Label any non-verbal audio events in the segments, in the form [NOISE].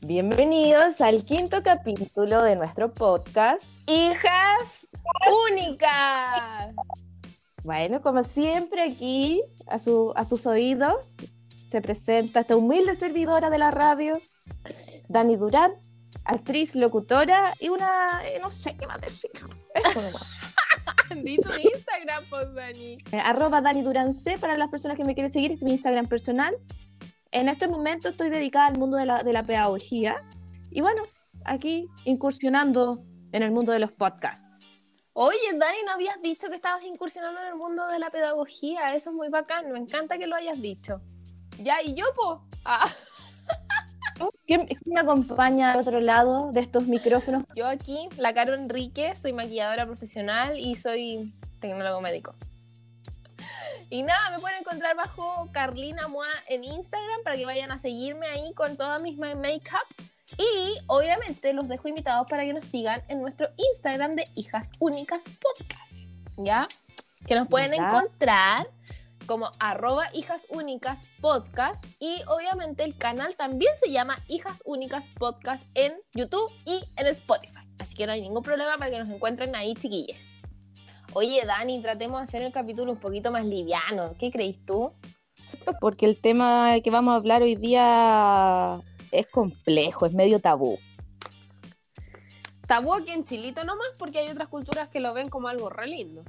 Bienvenidos al quinto capítulo de nuestro podcast. Hijas únicas. Bueno, como siempre aquí a, su, a sus oídos se presenta esta humilde servidora de la radio, Dani Durán, actriz, locutora y una, eh, no sé qué más decir. [LAUGHS] Eso nomás. Di tu Instagram, pues, Dani. Eh, arroba Dani Durán C para las personas que me quieren seguir, es mi Instagram personal. En este momento estoy dedicada al mundo de la, de la pedagogía y bueno, aquí incursionando en el mundo de los podcasts. Oye, Dani, ¿no habías dicho que estabas incursionando en el mundo de la pedagogía? Eso es muy bacán, me encanta que lo hayas dicho. Ya, ¿y yo, po? Ah. [LAUGHS] ¿Quién, me acompaña al otro lado de estos micrófonos? Yo aquí, la Caro Enrique, soy maquilladora profesional y soy tecnólogo médico. Y nada, me pueden encontrar bajo Carlina Moa en Instagram para que vayan a seguirme ahí con todas mis ma- make-up. Y obviamente los dejo invitados para que nos sigan en nuestro Instagram de Hijas Únicas Podcast. ¿Ya? Que nos pueden Ya. encontrar como arroba Hijas Únicas Podcast. Y obviamente el canal también se llama Hijas Únicas Podcast en YouTube y en Spotify. Así que no hay ningún problema para que nos encuentren ahí, chiquillas. Oye, Dani, tratemos de hacer el capítulo un poquito más liviano. ¿Qué crees tú? Porque el tema que vamos a hablar hoy día es complejo, es medio tabú. Tabú aquí en Chilito nomás, porque hay otras culturas que lo ven como algo re lindo.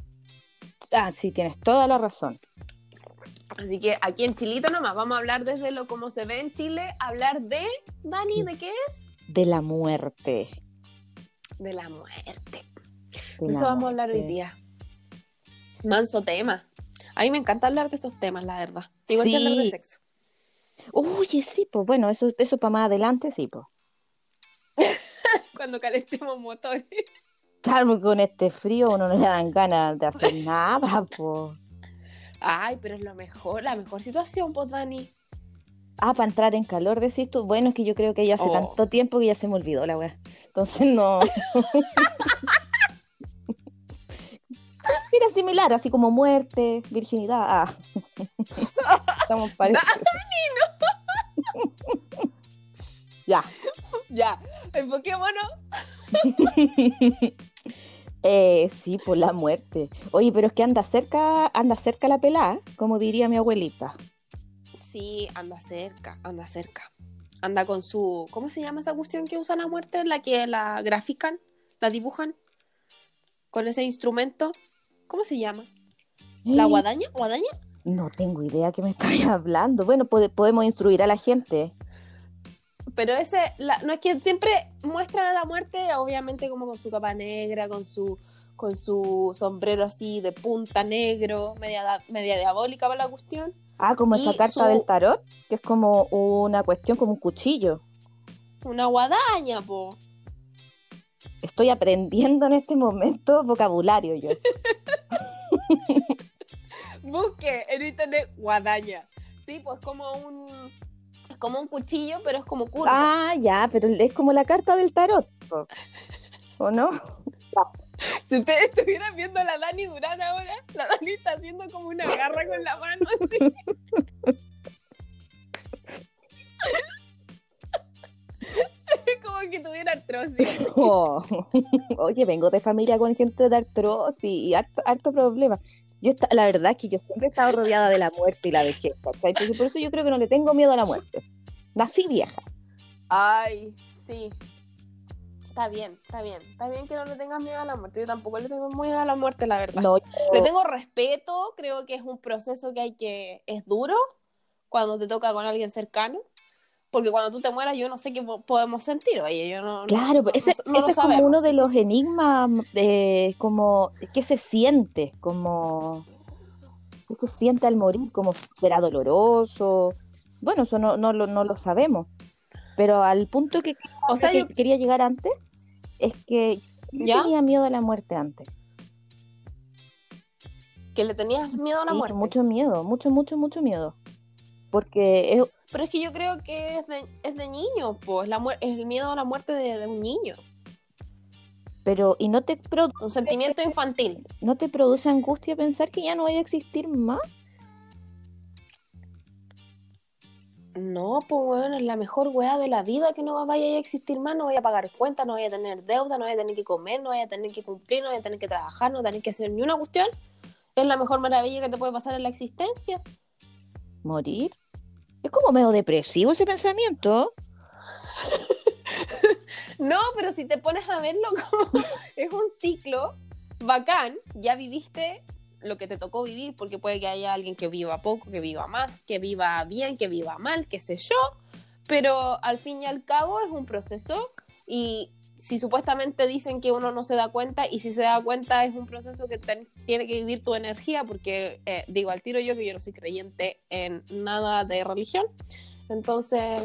Ah, sí, tienes toda la razón. Así que aquí en Chilito nomás, vamos a hablar desde lo como se ve en Chile, hablar de, Dani, ¿de qué es? De la muerte. De la muerte. de la eso vamos a hablar hoy día. Manso tema. A mí me encanta hablar de estos temas, la verdad. Igual que hablar de Sí. sexo. Oye, sí, pues bueno, eso, eso para más adelante, sí, pues. [LAUGHS] Cuando calentemos motores. Claro, porque con este frío uno no le dan ganas de hacer nada, pues. Ay, pero es lo mejor, la mejor situación, pues, Dani. Ah, para entrar en calor, decís tú. Bueno, es que yo creo que ya hace Oh. tanto tiempo que ya se me olvidó la weá. Entonces no. [LAUGHS] Mira, similar, así como muerte, virginidad. Ah. Estamos [LAUGHS] parecidos. ya. Ya, enfoquémonos. [LAUGHS] Eh, sí, por la muerte. Oye, pero es que anda cerca, anda cerca la pelada, como diría mi abuelita. Sí, anda cerca, anda cerca. Anda con su. ¿Cómo se llama esa cuestión que usan a muerte? La que la grafican, la dibujan. Con ese instrumento. ¿Cómo se llama? ¿La Eh, guadaña? ¿Guadaña? No tengo idea que me [LAUGHS] estáis hablando. Bueno, pode- podemos instruir a la gente. Pero ese, la- no es que siempre muestran a la muerte, obviamente, como con su capa negra, con su, con su sombrero así de punta negro, media, media diabólica para la cuestión. Ah, como esa carta su- del tarot, que es como una cuestión, como un cuchillo. Una guadaña, po. Estoy aprendiendo en este momento vocabulario yo. [LAUGHS] Busque en internet guadaña. Sí, pues como un. Es como un cuchillo, pero es como curvo. Ah, ya, pero es como la carta del tarot. ¿O no? Si ustedes estuvieran viendo a la Dani Durán ahora, la Dani está haciendo como una garra con la mano así. Es como que tuviera artrosis. Oh. Oye, vengo de familia con gente de artrosis y harto, harto problema. Yo esta- la verdad es que yo siempre he estado rodeada de la muerte y la vejez. ¿cachai? Entonces, por eso yo creo que no le tengo miedo a la muerte. Nací vieja. Ay, sí. Está bien, está bien. Está bien que no le tengas miedo a la muerte. Yo tampoco le tengo miedo a la muerte, la verdad. No, Le tengo respeto, creo que es un proceso que hay que. es duro cuando te toca con alguien cercano. Porque cuando tú te mueras, yo no sé qué po- podemos sentir, oye, yo no. Claro, no- ese, no- no ese es como uno de sí, los enigmas de como qué se siente, como qué se siente al morir, como será doloroso. Bueno, eso no, no, lo, no lo sabemos. Pero al punto que, O sea, que yo. quería llegar antes es que yo ¿Ya? tenía miedo a la muerte antes. Que le tenías miedo a la Sí, muerte. mucho miedo, mucho, mucho, mucho miedo. Porque es, Pero es que yo creo que es de, es de niño, pues. La es el miedo a la muerte de, de un niño. Pero, ¿y no te, pro- Un sentimiento infantil. no te produce angustia pensar que ya no vaya a existir más? No, pues bueno, es la mejor weá de la vida que no vaya a existir más, no voy a pagar cuentas, no voy a tener deuda, no voy a tener que comer, no voy a tener que cumplir, no voy a tener que trabajar, no voy a tener que hacer ni una cuestión. Es la mejor maravilla que te puede pasar en la existencia. ¿Morir? Es como medio depresivo ese pensamiento. [LAUGHS] No, pero si te pones a verlo como [LAUGHS] es un ciclo bacán, ya viviste lo que te tocó vivir, porque puede que haya alguien que viva poco, que viva más, que viva bien, que viva mal, qué sé yo, pero al fin y al cabo es un proceso y si supuestamente dicen que uno no se da cuenta y si se da cuenta es un proceso que ten- tiene que vivir tu energía, porque eh, digo al tiro yo que yo no soy creyente en nada de religión, entonces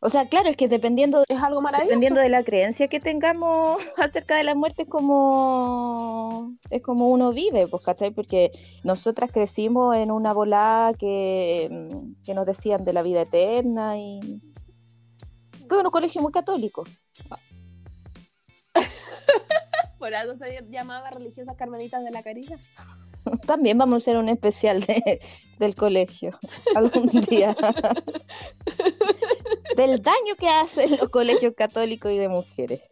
O sea, claro, es que dependiendo, es algo maravilloso. dependiendo de la creencia que tengamos acerca de la muerte, es como, es como uno vive, pues, ¿cachai? Porque nosotras crecimos en una volada que, mm, que nos decían de la vida eterna y... Fue un colegio muy católico. [LAUGHS] Por algo se llamaba religiosas carmelitas de la caridad. [LAUGHS] También vamos a hacer un especial de, del colegio algún día. [LAUGHS] del daño que hacen los colegios católicos y de mujeres.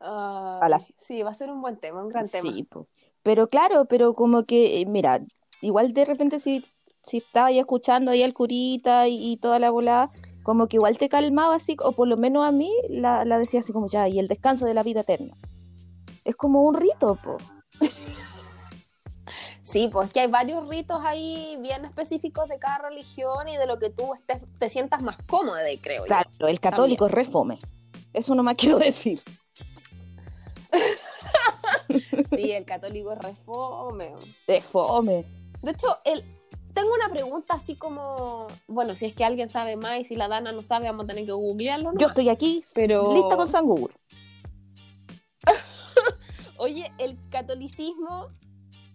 A Sí, va a ser un buen tema, un gran tema. Po. pero claro, pero como que, eh, mira, igual de repente si, si estaba ahí escuchando ahí al curita y, y toda la volada, como que igual te calmaba así, o por lo menos a mí la, la decía así como ya, y el descanso de la vida eterna. Es como un rito, po. Sí, pues que hay varios ritos ahí bien específicos de cada religión y de lo que tú estés, te sientas más cómoda, de, creo yo. Claro, el católico es refome. Eso nomás quiero decir. [LAUGHS] Sí, el católico es refome. Es fome. De hecho, el, tengo una pregunta así como, bueno, si es que alguien sabe más y si la Dana no sabe, vamos a tener que googlearlo. Yo nomás. estoy aquí Pero, lista con San Google. [LAUGHS] oye, ¿el catolicismo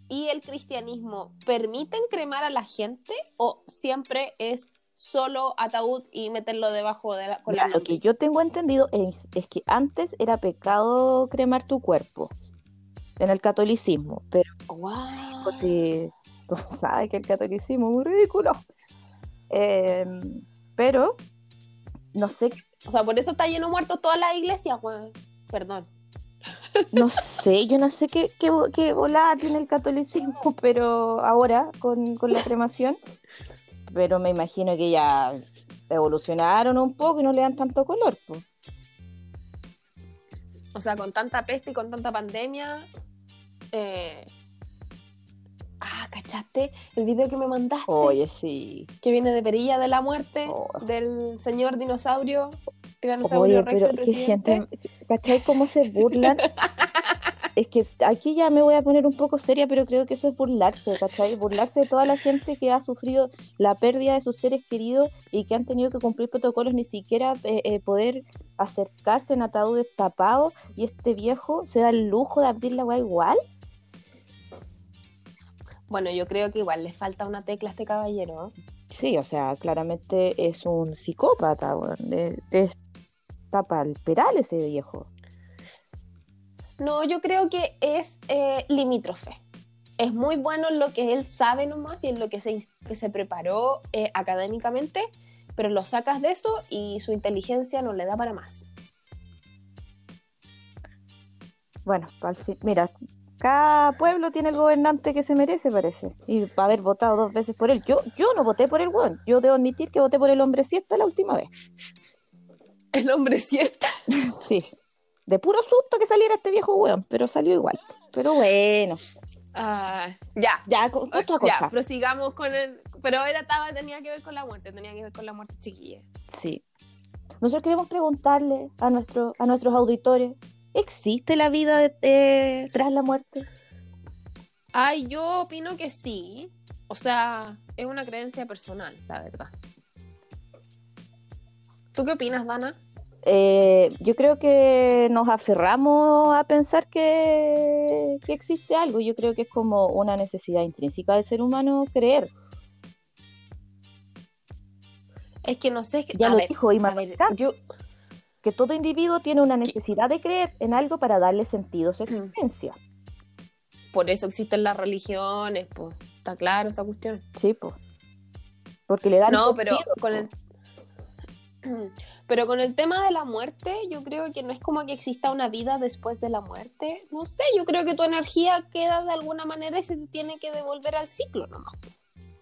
y el cristianismo permiten cremar a la gente o siempre es solo ataúd y meterlo debajo de la, con Mira, la lo que yo tengo entendido es, es que antes era pecado cremar tu cuerpo en el catolicismo, pero Wow. Tú [LAUGHS] sabes que el catolicismo es muy ridículo. Eh, pero no sé, O sea, por eso está lleno de muertos toda la iglesia, weón. Perdón. [LAUGHS] no sé, yo no sé qué, qué, qué volada tiene el catolicismo, [LAUGHS] pero ahora con, con la cremación, pero me imagino que ya evolucionaron un poco y no le dan tanto color, pues. O sea, con tanta peste y con tanta pandemia. eh, Ah, ¿cachaste? El video que me mandaste. Oye, sí. Que viene de Perilla de la Muerte. Oh. Del señor dinosaurio. Tiranosaurio Oye, Rex pero el qué presidente. gente, ¿cachai cómo se burlan? [LAUGHS] Es que aquí ya me voy a poner un poco seria, pero creo que eso es burlarse, ¿cachai? Burlarse de toda la gente que ha sufrido la pérdida de sus seres queridos y que han tenido que cumplir protocolos, ni siquiera eh, eh, poder acercarse en ataúdes tapados y este viejo se da el lujo de abrir la weá igual. Bueno, yo creo que igual le falta una tecla a este caballero. Sí, o sea, claramente es un psicópata, tapa el peral ese viejo. No, yo creo que es eh, limítrofe. Es muy bueno en lo que él sabe nomás y en lo que se, que se preparó eh, académicamente, pero lo sacas de eso y su inteligencia no le da para más. Bueno, al fin, mira, cada pueblo tiene el gobernante que se merece, parece. Y va a haber votado dos veces por él. Yo, yo no voté por el weón. Yo debo admitir que voté por el hombre siesta la última vez. [LAUGHS] El hombre siesta. [LAUGHS] Sí. De puro susto que saliera este viejo weón, pero salió igual. Pero bueno, Ah, ya, ya, otra ya, cosa. prosigamos con el... Pero era, estaba, tenía que ver con la muerte, tenía que ver con la muerte chiquilla. Sí. Nosotros queremos preguntarle a, nuestro, a nuestros auditores, ¿existe la vida de- eh, tras la muerte? Ay, yo opino que sí. O sea, es una creencia personal, la verdad. ¿Tú qué opinas, Dana? Eh, yo creo que nos aferramos a pensar que, que existe algo. Yo creo que es como una necesidad intrínseca del ser humano creer. Es que no sé. Ya a lo ver, dijo a Immanuel ver, Kant. yo. Que todo individuo tiene una necesidad de creer en algo para darle sentido a su existencia. Por eso existen las religiones, pues. Está claro esa cuestión. Sí, pues. Porque le dan No, pero con el. [CLEARS THROAT] Pero con el tema de la muerte, yo creo que no es como que exista una vida después de la muerte. No sé, yo creo que tu energía queda de alguna manera y se tiene que devolver al ciclo nomás.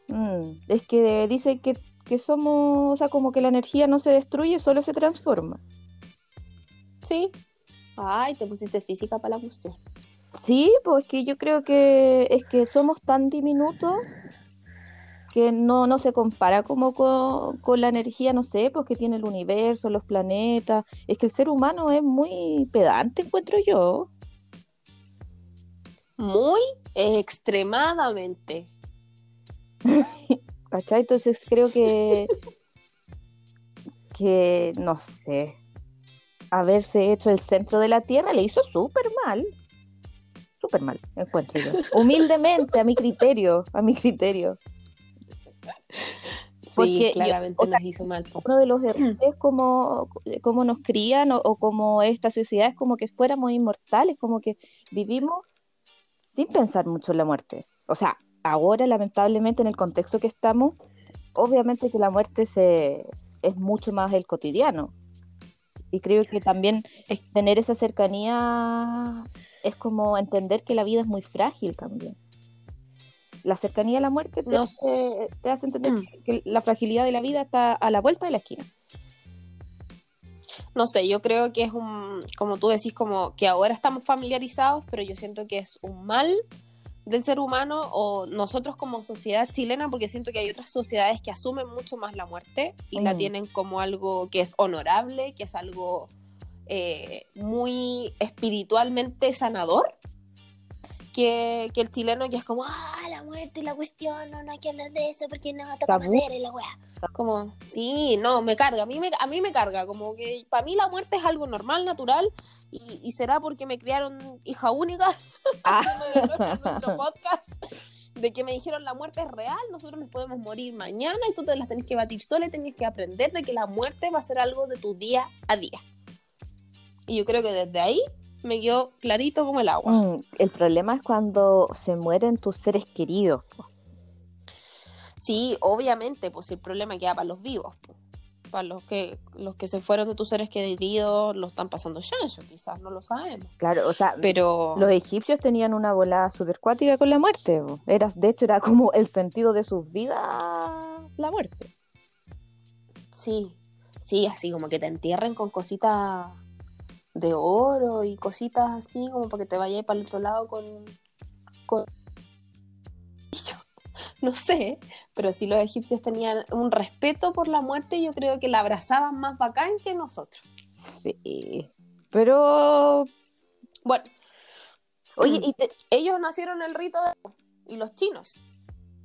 Mm, es que dice que, que somos, o sea, como que la energía no se destruye, solo se transforma. Sí. Ay, te pusiste física para la cuestión. Sí, pues que yo creo que es que somos tan diminutos que no, no se compara como con, con la energía, no sé, pues que tiene el universo, los planetas. Es que el ser humano es muy pedante, encuentro yo. Muy extremadamente. [LAUGHS] ¿Cachai? Entonces creo que, que, no sé, haberse hecho el centro de la Tierra le hizo súper mal. Súper mal, encuentro yo. [LAUGHS] Humildemente, a mi criterio, a mi criterio. Sí, Porque yo- claramente o sea, nos hizo mal. Uno de los errores es como, como nos crían o, o como esta sociedad es como que fuéramos inmortales, como que vivimos sin pensar mucho en la muerte. O sea, ahora lamentablemente en el contexto que estamos, obviamente que la muerte se, es mucho más el cotidiano. Y creo que también tener esa cercanía es como entender que la vida es muy frágil también. La cercanía a la muerte te, No hace, te hace entender Mm. que la fragilidad de la vida está a la vuelta de la esquina. No sé, yo creo que es un, como tú decís, como que ahora estamos familiarizados, pero yo siento que es un mal del ser humano o nosotros como sociedad chilena, porque siento que hay otras sociedades que asumen mucho más la muerte y la tienen como algo que es honorable, que es algo eh, muy espiritualmente sanador. Que, que el chileno que es como, ah, la muerte, la cuestión, no, no hay que hablar de eso porque no, toca madera y la weá. Como, sí, no, me carga, a mí me, a mí me carga, como que para mí la muerte es algo normal, natural, y, y será porque me criaron hija única [LAUGHS] Ah. nuestro podcast, de que me dijeron la muerte es real, nosotros nos podemos morir mañana y tú te las tenés que batir sola y tenés que aprender de que la muerte va a ser algo de tu día a día. Y yo creo que desde ahí me quedó clarito como el agua. Mm, el problema es cuando se mueren tus seres queridos. po. Sí, obviamente, pues el problema queda para los vivos. Para los que, los que se fueron de tus seres queridos lo están pasando chancho, quizás, no lo sabemos. Claro, o sea, Pero los egipcios tenían una volada supercuática con la muerte. po. Era, de hecho, era como el sentido de sus vidas la muerte. sí, sí, así como que te entierren con cositas de oro y cositas así, como para que te vayas para el otro lado con. con... Yo, [LAUGHS] no sé, pero sí los egipcios tenían un respeto por la muerte yo creo que la abrazaban más bacán que nosotros. Sí. Pero, Bueno, oye, y te- [CLEARS THROAT] ellos nacieron el rito de... y los chinos.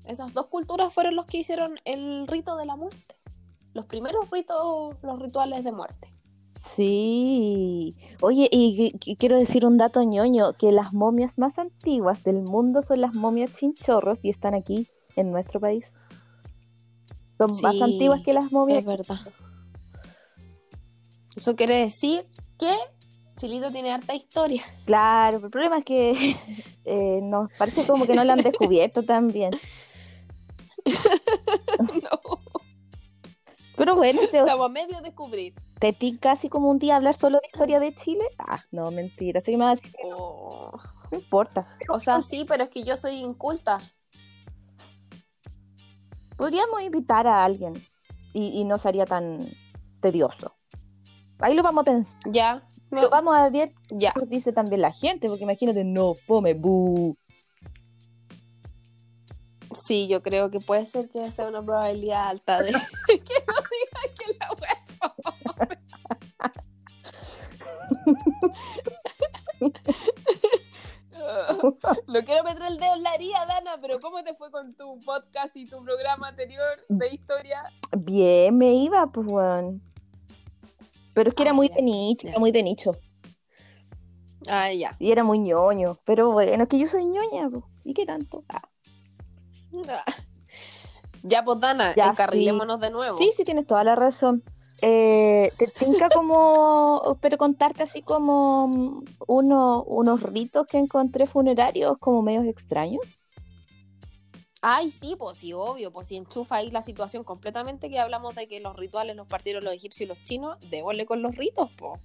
Esas dos culturas fueron los que hicieron el rito de la muerte. Los primeros ritos, los rituales de muerte. Sí. Oye, y, qu- qu- quiero decir un dato ñoño, que las momias más antiguas del mundo son las momias chinchorros y están aquí en nuestro país. Son más antiguas que las momias. Es verdad. Eso quiere decir que Chilito tiene harta historia. Claro, el problema es que [LAUGHS] eh, nos parece como que no la han descubierto también. [LAUGHS] no, Pero bueno, se, estamos a medio de descubrir. Te ti casi como un día hablar solo de historia de Chile. Ah, no, mentira. Así que me vas a decir que Oh. no importa. O sea, sí, pero es que yo soy inculta. Podríamos invitar a alguien y, y no sería tan tedioso. Ahí lo vamos a pensar. Ya, Lo vamos a ver ya. dice también la gente, porque imagínate, no, fome, bu. Sí, yo creo que puede ser que sea una probabilidad alta de [LAUGHS] que no diga que la fome. [LAUGHS] No quiero meter el dedo en la herida, Dana, pero ¿cómo te fue con tu podcast y tu programa anterior de historia? Bien, me iba, pues, weón. Pero es que era Ah, muy ya, de nicho, ya. era muy de nicho. Ah, ya. Y era muy ñoño. Pero bueno, es que yo soy ñoña, pues. ¿Y qué tanto? Ah. [LAUGHS] Ya, pues, Dana, Ya, encarrilémonos de nuevo. Sí, sí, tienes toda la razón. Eh, te tinca como, pero contarte así como mm, uno, unos ritos que encontré funerarios como medios extraños. Ay, sí, pues sí, obvio, pues si enchufa ahí la situación completamente que hablamos de que los rituales los partieron los egipcios y los chinos, démosle con los ritos, pues.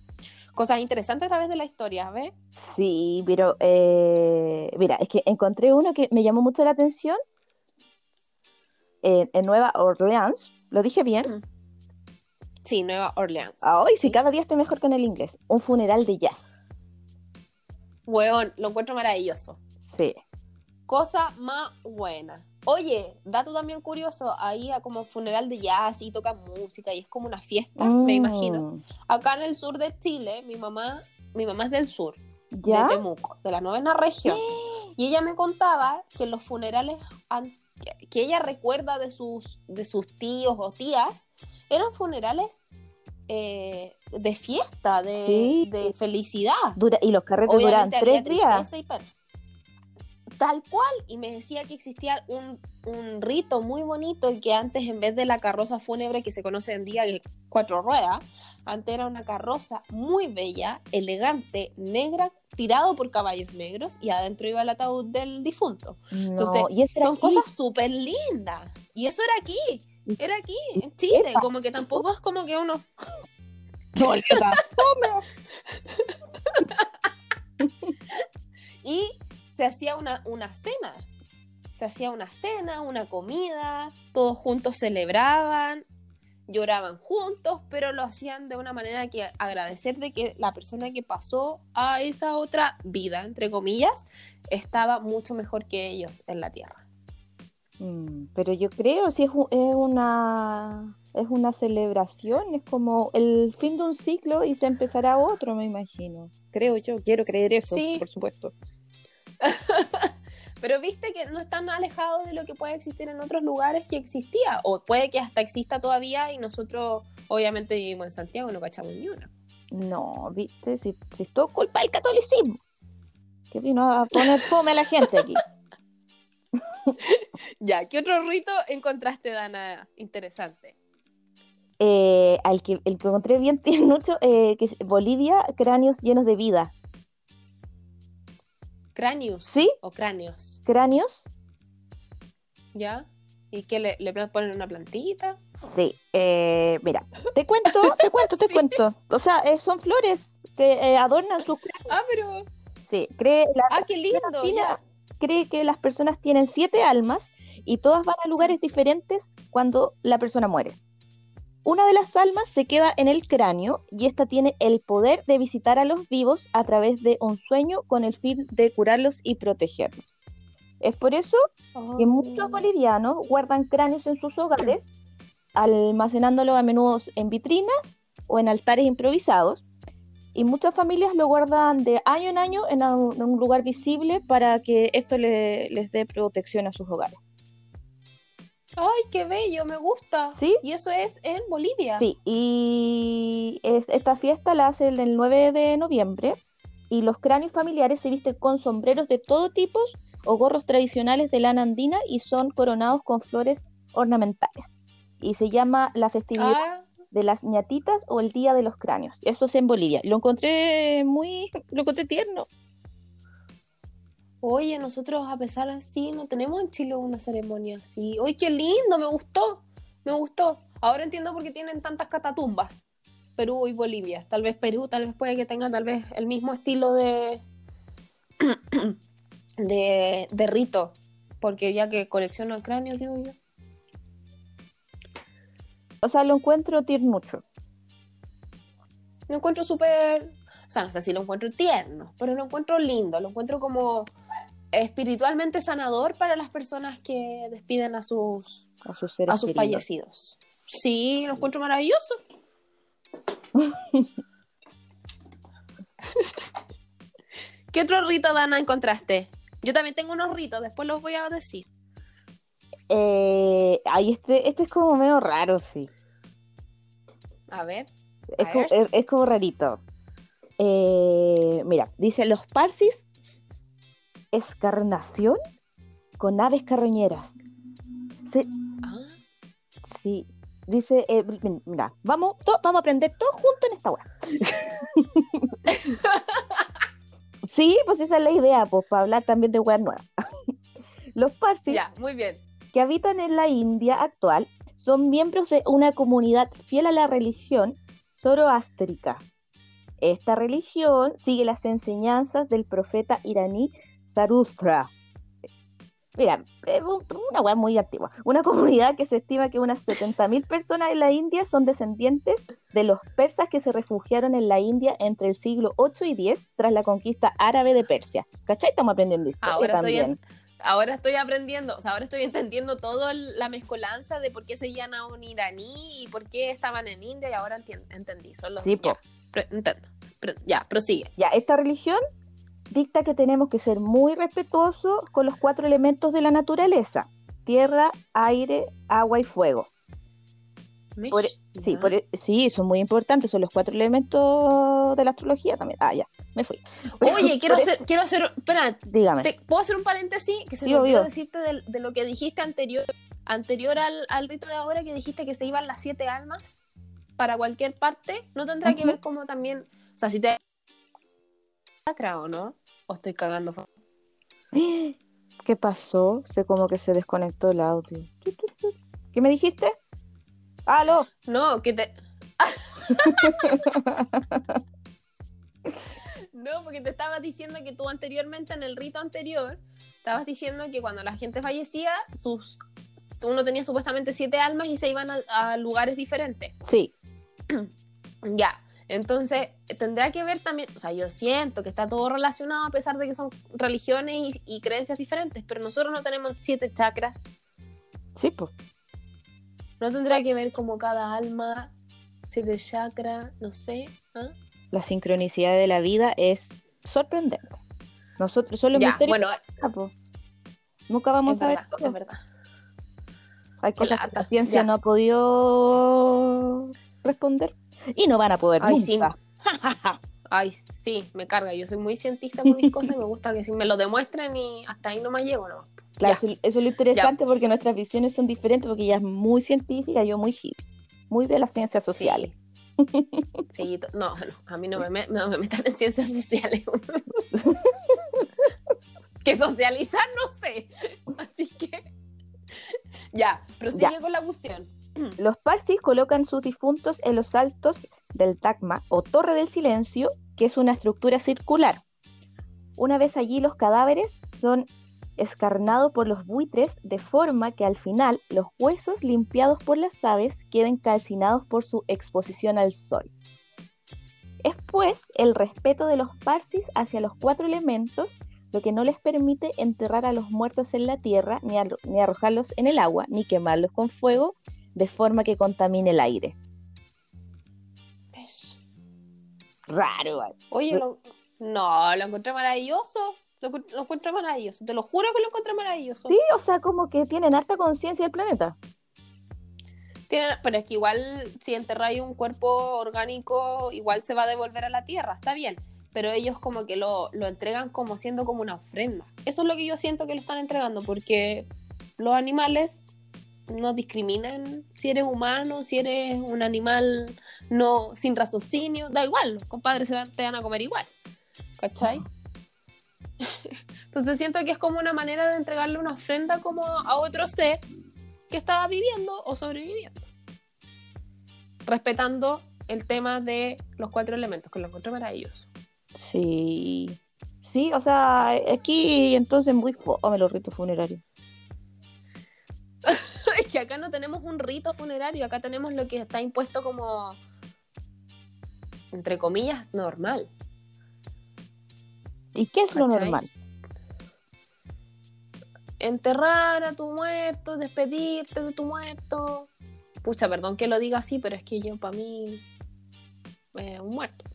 Cosas interesantes a través de la historia, ¿ves? Sí, pero eh, mira, es que encontré uno que me llamó mucho la atención en, en Nueva Orleans. ¿Lo dije bien? Mm. Sí, Nueva Orleans. Ay, sí, cada día estoy mejor con el inglés. Un funeral de jazz. Weón, lo encuentro maravilloso. Sí. Cosa más buena. Oye, dato también curioso, ahí a como funeral de jazz y tocan música y es como una fiesta, me imagino. Mm, Acá en el sur de Chile, mi mamá, mi mamá es del sur, ¿Ya? de Temuco, de la novena región. [GASPS] Y ella me contaba que los funerales an- que- que ella recuerda de sus, de sus tíos o tías eran funerales eh, de fiesta, de, Sí. de felicidad. Dura, y los carretes duran Obviamente tres días. y. Tal cual, y me decía que existía un, un rito muy bonito y que antes en vez de la carroza fúnebre que se conoce en día de cuatro ruedas, antes era una carroza muy bella, elegante, negra, tirado por caballos negros y adentro iba el ataúd del difunto. Entonces, No, y eso era son aquí. cosas súper lindas. Y eso era aquí, era aquí, en Chile, Epa. como que tampoco es como que uno... [LAUGHS] No. [LAUGHS] Y se hacía una, una cena. Se hacía una cena, una comida, todos juntos celebraban, lloraban juntos, pero lo hacían de una manera que agradecer de que la persona que pasó a esa otra vida, entre comillas, estaba mucho mejor que ellos en la tierra. Mm, Pero yo creo, si es, una es una celebración, es como el fin de un ciclo y se empezará otro, me imagino. Creo yo, quiero creer eso, Sí. por supuesto. [LAUGHS] Pero viste que no es tan alejado de lo que puede existir en otros lugares que existía, o puede que hasta exista todavía y nosotros obviamente vivimos en Santiago y no cachamos ni una. No, viste, si, si es todo culpa del catolicismo. Que vino a poner fome a la gente aquí. [LAUGHS] [LAUGHS] Ya, ¿qué otro rito encontraste, Dana, interesante? Eh, al que, el que encontré bien [LAUGHS] mucho, eh, que es Bolivia, cráneos llenos de vida. ¿Cráneos ¿Sí? o cráneos? Cráneos. ¿Ya? ¿Y qué le, le ponen una plantita? Sí, eh, mira, te cuento, te cuento, te [LAUGHS] Sí. cuento. O sea, eh, son flores que eh, adornan sus cráneos. Ah, pero. Sí, cree, la Ah, qué lindo. Cree que las personas tienen siete almas y todas van a lugares diferentes cuando la persona muere. Una de las almas se queda en el cráneo y esta tiene el poder de visitar a los vivos a través de un sueño con el fin de curarlos y protegerlos. Es por eso que muchos Oh. bolivianos guardan cráneos en sus hogares, almacenándolos a menudo en vitrinas o en altares improvisados. Y muchas familias lo guardan de año en año en un, en un lugar visible para que esto le- les dé protección a sus hogares. Ay, qué bello, me gusta. ¿Sí? Y eso es en Bolivia. Sí, y es- esta fiesta la hacen el 9 de noviembre y los cráneos familiares se visten con sombreros de todo tipo o gorros tradicionales de lana andina y son coronados con flores ornamentales. Y se llama la festividad Ah, de las ñatitas o el Día de los Cráneos. Esto es en Bolivia. Lo encontré muy, lo encontré tierno. Oye, nosotros a pesar así no tenemos en Chile una ceremonia así. Oye, qué lindo, me gustó. Me gustó. Ahora entiendo por qué tienen tantas catatumbas. Perú y Bolivia. Tal vez Perú, tal vez puede que tenga tal vez el mismo estilo de [CLEARS THROAT] de, de rito. Porque ya que coleccionan cráneos, digo yo. O sea, lo encuentro tiernucho. Lo encuentro súper. O sea, no sé si lo encuentro tierno, pero lo encuentro lindo. Lo encuentro como espiritualmente sanador para las personas que despiden a sus, A sus seres a sus queridos. fallecidos. Sí, lo encuentro maravilloso. [LAUGHS] ¿Qué otro rito, Dana, encontraste? Yo también tengo unos ritos, después los voy a decir. Eh, ay, este, este es como medio raro, sí. A ver. Es, A como, ver. es- es como rarito. Eh, mira, dice los parsis escarnación con aves carroñeras. Se- Ah, sí, dice, eh, mira, vamos, vamos a aprender todos juntos en esta weá. [LAUGHS] sí, pues esa es la idea, pues, para hablar también de weas nuevas. [LAUGHS] Los Parsis, muy bien. que habitan en la India actual, son miembros de una comunidad fiel a la religión zoroástrica. Esta religión sigue las enseñanzas del profeta iraní Sarustra. Mira, es una web muy antigua. Una [LAUGHS] comunidad que se estima que unas 70.000 personas en la India son descendientes de los persas que se refugiaron en la India entre el siglo 8 y 10 tras la conquista árabe de Persia. ¿Cachai? Estamos aprendiendo historia ahora también. Estoy ahora estoy aprendiendo, o sea, ahora estoy entendiendo toda la mezcolanza de por qué seguían a un iraní y por qué estaban en India y ahora entendí. Solo, sí, ya, entiendo. ya, prosigue. Ya, esta religión dicta que tenemos que ser muy respetuosos con los cuatro elementos de la naturaleza, tierra, aire, agua y fuego. sí, por, sí, son muy importantes, son los cuatro elementos de la astrología también. Ah, ya, me fui. [LAUGHS] Oye, quiero hacer, quiero hacer, espera, dígame. ¿Puedo hacer un paréntesis? Que se me olvidó decirte de, lo que dijiste anterior, anterior al, al, rito de ahora, que dijiste que se iban las siete almas para cualquier parte. ¿No tendrá que ver como también, o sea, si te o no? ¿O estoy cagando? [GASPS] ¿Qué pasó? Se como que se desconectó el audio. ¿Qué me dijiste? ¡Aló! No, que te. [LAUGHS] no, porque te estaba diciendo que tú anteriormente, en el rito anterior, estabas diciendo que cuando la gente fallecía, sus uno tenía supuestamente siete almas y se iban a lugares diferentes. Sí. ya. Entonces, tendrá que ver también, o sea, yo siento que está todo relacionado a pesar de que son religiones y, creencias diferentes, pero nosotros no tenemos siete chakras. Sí, pues. ¿No tendrá que ver como cada alma, siete chakras, no sé? ¿ah? La sincronicidad de la vida es sorprendente. Nosotros solo ya, bueno, Nunca vamos a ver todo. Es verdad. Hay cosas que la ciencia no ha podido responder y no van a poder Ay, nunca. Sí. [LAUGHS] Ay, sí, me carga. Yo soy muy cientista con mis [LAUGHS] cosas y me gusta que si me lo demuestren y hasta ahí no me llego, ¿no? Claro, eso, es lo interesante porque nuestras visiones son diferentes porque ella es muy científica, yo muy hippie, muy de las ciencias sociales. [LAUGHS] Sí, no, a mí no me, no me metan en ciencias sociales. que socializar no sé. Así que ya, prosigue con la cuestión. [CLEARS THROAT] Los parsis colocan sus difuntos en los altos del Tacma o Torre del Silencio, que es una estructura circular. Una vez allí los cadáveres son escarnados por los buitres de forma que al final los huesos limpiados por las aves queden calcinados por su exposición al sol. Es pues el respeto de los parsis hacia los cuatro elementos lo que no les permite enterrar a los muertos en la tierra, ni, ni arrojarlos en el agua, ni quemarlos con fuego, de forma que contamine el aire. Es raro. Oye, no, lo encontré maravilloso. Lo, encuentro maravilloso. Te lo juro que lo encontré maravilloso. Sí, o sea, como que tienen harta conciencia del planeta. Tienen, pero es que igual si enterráis un cuerpo orgánico, igual se va a devolver a la tierra, está bien. Pero ellos como que lo, lo entregan como siendo como una ofrenda. Eso es lo que yo siento que lo están entregando, porque los animales no discriminan si eres humano, si eres un animal no sin raciocinio, da igual, los compadres se te van a comer igual. ¿Cachai? [LAUGHS] Entonces siento que es como una manera de entregarle una ofrenda como a otro ser que estaba viviendo o sobreviviendo. Respetando el tema de los cuatro elementos, que lo encontré maravilloso. Sí. Sí, o sea, aquí entonces muy fome los ritos funerarios acá no tenemos un rito funerario, acá tenemos lo que está impuesto como, entre comillas, normal. ¿Y qué es lo normal? Enterrar a tu muerto, despedirte de tu muerto. Pucha, perdón que lo diga así, pero es que yo para mí eh, un muerto.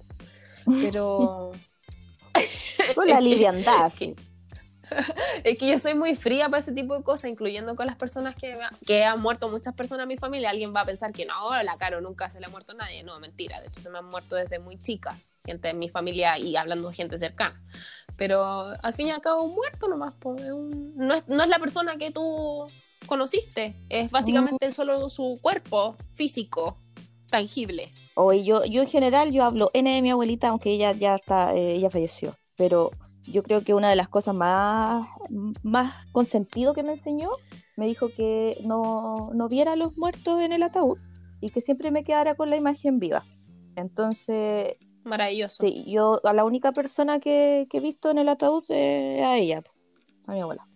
[LAUGHS] Pero con la liviandad. [LAUGHS] [LAUGHS] es que yo soy muy fría para ese tipo de cosas, incluyendo con las personas que, que han muerto muchas personas en mi familia. Alguien va a pensar que no, la Caro nunca se le ha muerto a nadie. No, mentira. De hecho, se me han muerto desde muy chica, gente de mi familia y hablando de gente cercana. Pero al fin y al cabo, un muerto nomás. no, es, no es la persona que tú conociste. Es básicamente solo su cuerpo físico, tangible. Hoy yo, yo en general yo hablo N de mi abuelita, aunque ella ya está, eh, ella falleció. Pero yo creo que una de las cosas más, más con sentido que me enseñó, me dijo que no, no viera a los muertos en el ataúd y que siempre me quedara con la imagen viva. Entonces, Maravilloso. sí, yo a la única persona que, que he visto en el ataúd es a ella, a mi abuela.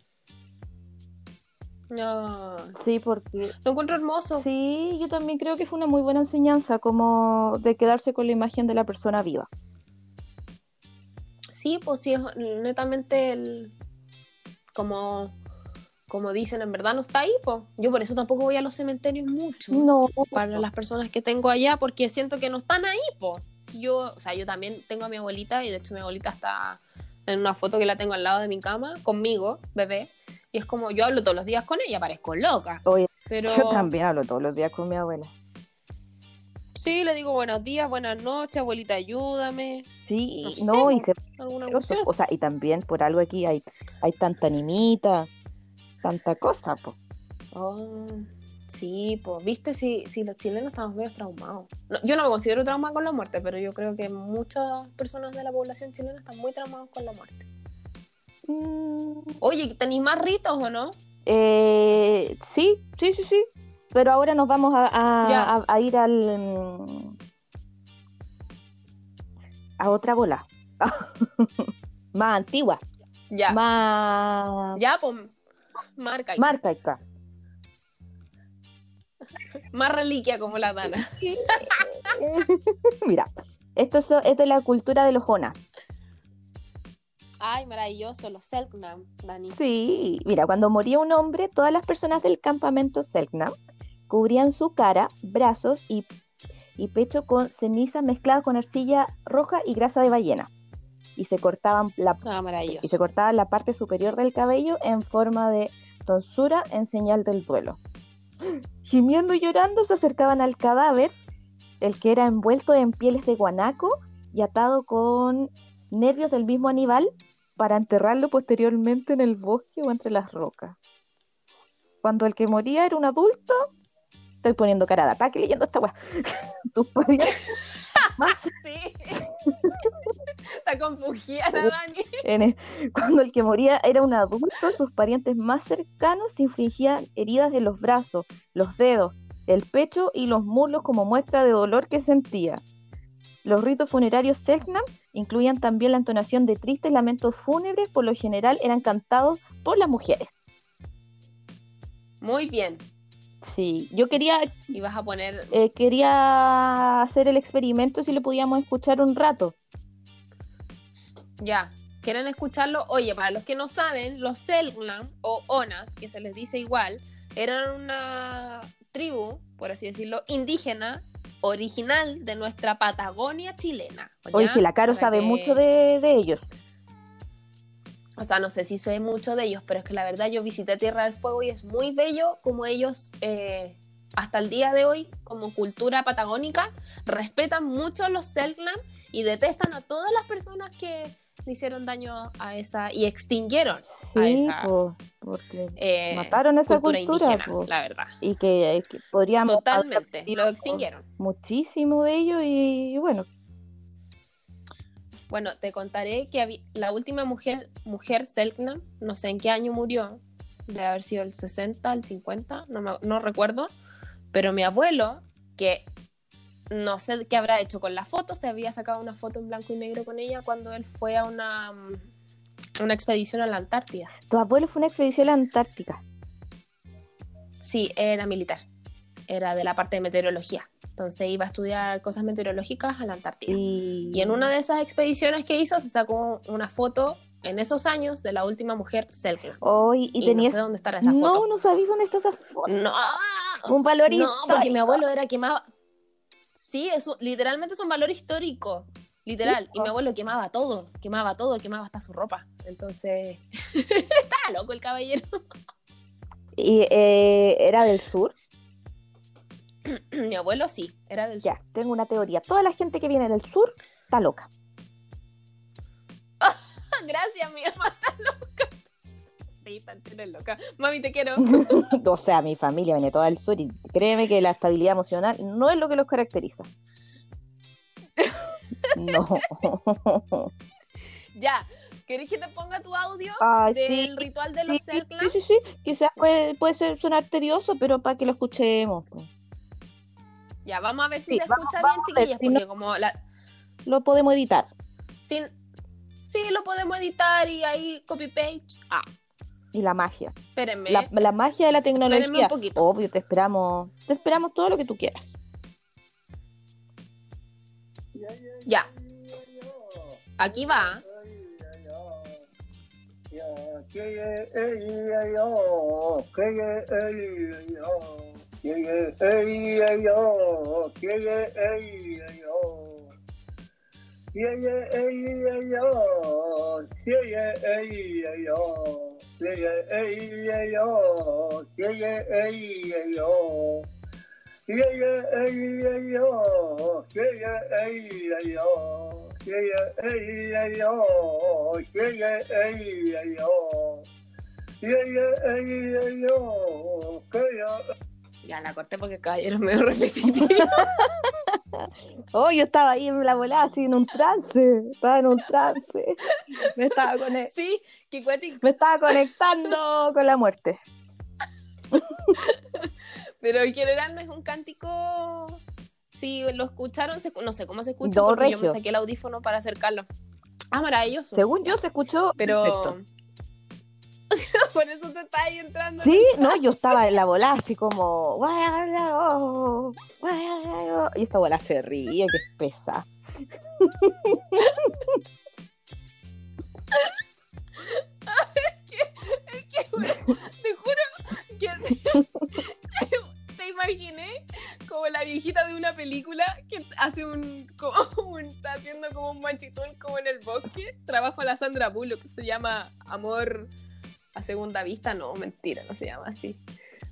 No, Sí, porque lo encuentro hermoso. sí, yo también creo que fue una muy buena enseñanza como de quedarse con la imagen de la persona viva. Sí, pues sí, es netamente el. Como, como dicen, en verdad no está ahí, pues. Yo por eso tampoco voy a los cementerios mucho. No, Para las personas que tengo allá, porque siento que no están ahí, pues. Yo, o sea, yo también tengo a mi abuelita, y de hecho mi abuelita está en una foto que la tengo al lado de mi cama, conmigo, bebé. Y es como, yo hablo todos los días con ella, parezco loca. Oye, Pero yo también hablo todos los días con mi abuela. Sí, le digo buenos días, buenas noches, abuelita, ayúdame. Sí, No sé, no, y se Alguna o cuestión. sea, y también por algo aquí hay, hay tanta animita, tanta cosa, po. Oh, sí, pues, viste, si, si los chilenos estamos medio traumados. No, yo no me considero traumada con la muerte, pero yo creo que muchas personas de la población chilena están muy traumados con la muerte. Mm, Oye, ¿tenéis más ritos o no? eh, sí, sí, sí, sí. Pero ahora nos vamos a, a- Ya. a- a ir al mm, a otra bola. [LAUGHS] más antigua, Ya. más, Ya, pues, marca. más arcaica. Más reliquia como la Dana. [LAUGHS] Mira, esto es, es de la cultura de los Jonas. Ay, maravilloso, los Selknam, Dani. Sí, mira, cuando moría un hombre, todas las personas del campamento Selknam cubrían su cara, brazos y, y pecho con ceniza mezclada con arcilla roja y grasa de ballena. Y se cortaban la, Ah, y se cortaban la parte superior del cabello en forma de tonsura en señal del duelo. [GASPS] Gimiendo y llorando se acercaban al cadáver, el que era envuelto en pieles de guanaco y atado con nervios del mismo animal para enterrarlo posteriormente en el bosque o entre las rocas. Cuando el que moría era un adulto, estoy poniendo cara de ataque leyendo esta weá. [LAUGHS] Tus parientes más [LAUGHS] Sí. Está confundida la Dani. cuando el que moría era un adulto, sus parientes más cercanos se infligían heridas en los brazos, los dedos, el pecho y los muslos como muestra de dolor que sentía. Los ritos funerarios Selknam incluían también la entonación de tristes lamentos fúnebres, por lo general eran cantados por las mujeres. Muy bien. Sí, yo quería, Y vas a poner. eh, quería hacer el experimento si lo podíamos escuchar un rato. Ya. ¿Quieren escucharlo? Oye, para los que no saben, los Selknam o Onas, que se les dice igual, eran una tribu, por así decirlo, indígena, original de nuestra Patagonia chilena. Oye, ¿ya? si la Caro Para sabe que- mucho de, de ellos. O sea, no sé si sé mucho de ellos, pero es que la verdad yo visité Tierra del Fuego y es muy bello como ellos, eh, hasta el día de hoy, como cultura patagónica, respetan mucho a los Selknam y detestan a todas las personas que le hicieron daño a esa y extinguieron Sí, esa, po, porque eh, mataron esa cultura, cultura, indígena, po. la verdad. y que, eh, que podríamos Totalmente, lo extinguieron. muchísimo de ellos y, bueno, Bueno, te contaré que la última mujer, mujer Selknam, no sé en qué año murió, debe haber sido el 60, el 50, no, me- no recuerdo, pero mi abuelo, que no sé qué habrá hecho con la foto, se había sacado una foto en blanco y negro con ella cuando él fue a una, mm, una expedición a la Antártida. tu abuelo fue una expedición a la Antártica. Sí, era militar, era de la parte de meteorología, entonces iba a estudiar cosas meteorológicas a la Antártida. Y, Y en una de esas expediciones que hizo, se sacó una foto en esos años de la última mujer Selknam. Hoy, y, Y, tenías... no sé dónde estará esa no, foto. no sabías dónde está esa foto. No, Un valor no, porque mi abuelo era quemaba. Sí, es un- literalmente es un valor histórico. Literal. Sí, y mi abuelo quemaba todo, quemaba todo, quemaba hasta su ropa. Entonces, [LAUGHS] estaba loco el caballero. Y eh, era del sur. [CLEARS THROAT] mi abuelo sí, era del sur. Ya, tengo una teoría. Toda la gente que viene del sur está loca. [LAUGHS] Gracias, mi mamá está loca. [LAUGHS] risa, eres loca. Mami, te quiero. [LAUGHS] o sea, mi familia viene toda del sur y créeme que la estabilidad emocional no es lo que los caracteriza. No. ya. ¿Querés que te ponga tu audio Ay, del sí, ritual de los Sí, sí, sí, sí. Quizás puede, puede ser, sonar tedioso, pero para que lo escuchemos. Ya, vamos a ver si Sí, se vamos- escucha vamos bien, chiquillas, si no- porque como la... Lo podemos editar. Sin... Sí, lo podemos editar y ahí copy-paste. Ah, Y la magia. espérenme. La, la magia de la Espérenme tecnología. un poquito. Obvio, te esperamos. Te esperamos todo lo que tú quieras. Ya. Aquí va. Yeah, hey, hey, yo. yeah, hey, hey, yo. Yeah, yeah, hey, yeah, yo. Yeah, yeah, hey, yeah, yo. Yeah, yeah, hey, yeah, yo. Yeah, yeah, hey, yeah, yo. Yeah, yeah, hey, yeah, yo. Yeah, yeah, hey, yeah, yo. Yeah, yeah, hey, yeah, yo. Yeah, yeah, hey, yeah, yo. Yeah, yeah, hey, yeah, yo. Yeah, yeah. Ya la corté porque cayeron medio [LAUGHS] repetitivo. [LAUGHS] Oh, yo estaba ahí en la volada, así en un trance. Estaba en un trance. Me estaba, conec- sí, que me estaba conectando con la muerte. Pero en general no es un cántico. Si lo escucharon, se- no sé cómo se escucha No, porque yo me saqué el audífono para acercarlo. Ah, maravilloso. Según yo, se escuchó. Pero. perfecto. [LAUGHS] Por eso te está ahí entrando. Sí, no, yo estaba en la [LAUGHS] bola así como. Y esta bola se ríe, que espesa. Es que, bueno, te juro que [LAUGHS] te imaginé como la viejita de una película que hace un, como un- está haciendo como un manchitón como en el bosque. Trabajo a la Sandra Bullock que se llama Amor a segunda vista. No, mentira, no se llama así.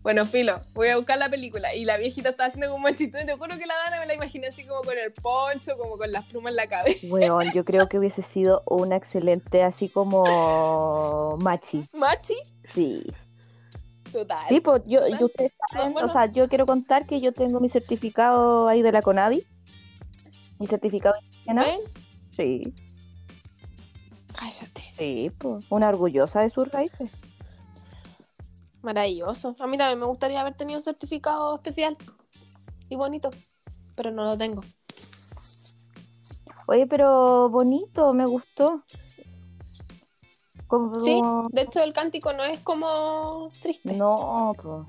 Bueno, filo, voy a buscar la película y la viejita está haciendo como un manchitón. y Te juro que la Dana me la imaginé así como con el poncho, como con las plumas en la cabeza. Weón, yo creo que hubiese sido una excelente, así como. Machi. Machi, Sí. total. Sí, pues yo, Total. yo ustedes saben, No, bueno. o sea, yo quiero contar que yo tengo mi certificado ahí de la CONADI. Mi certificado indígena. ¿Ves? Sí, Cállate. sí, pues. Una orgullosa de sus raíces. Maravilloso. A mí también me gustaría haber tenido un certificado especial y bonito, pero no lo tengo. Oye, pero bonito, me gustó. Como... Sí, de hecho el cántico no es como triste. No, pues.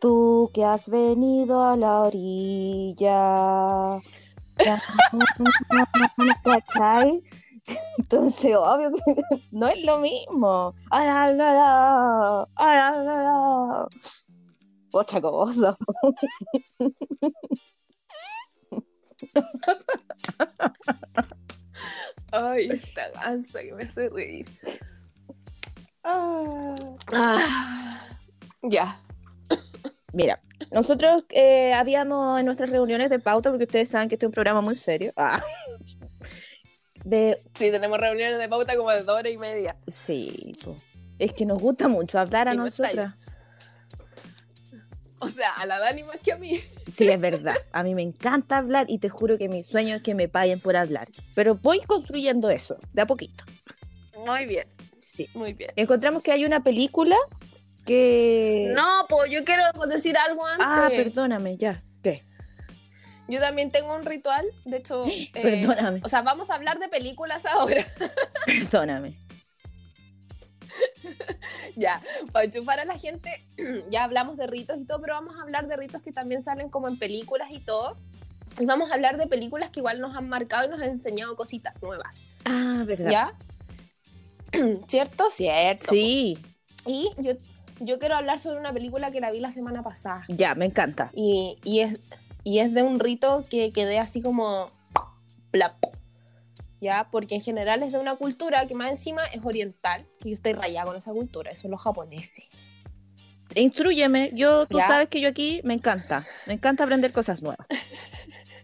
Tú que has venido a la orilla. [LAUGHS] ¿Cachai? [LAUGHS] Entonces, obvio que [LAUGHS] no es lo mismo. Ay, ay, ay, ay. Otra cosa. Ay, esta gansa que me hace reír. Ah. Ah, ya. Mira, nosotros eh, habíamos en nuestras reuniones de pauta, porque ustedes saben que este es un programa muy serio. Ah. De, Sí, tenemos reuniones de pauta como de dos horas y media. sí, po. es que nos gusta mucho hablar a Y nosotras. O sea, a la Dani más que a mí. Sí, es verdad. A mí me encanta hablar y te juro que mi sueño es que me paguen por hablar. Pero voy construyendo eso, de a poquito. Muy bien, Sí. muy bien. Encontramos que hay una película que... No, pues yo quiero decir algo antes. Ah, perdóname, ya. Yo también tengo un ritual, de hecho. [GASPS] eh, Perdóname, O sea, vamos a hablar de películas ahora. [LAUGHS] perdóname. ya, para enchufar a la gente, [CLEARS THROAT] ya hablamos de ritos y todo, pero vamos a hablar de ritos que también salen como en películas y todo. Y vamos a hablar de películas que igual nos han marcado y nos han enseñado cositas nuevas. Ah, verdad. ¿Ya? [CLEARS THROAT] ¿Cierto? Cierto. Sí, Y yo, yo quiero hablar sobre una película que la vi la semana pasada. ya, me encanta. Y, y es, y es de un rito que quedé así como... plap. ¿Ya? Porque en general es de una cultura que más encima es oriental, que yo estoy rayada con esa cultura, eso son los japoneses. Instrúyeme, yo, tú Ya. sabes que yo aquí me encanta, me encanta aprender cosas nuevas.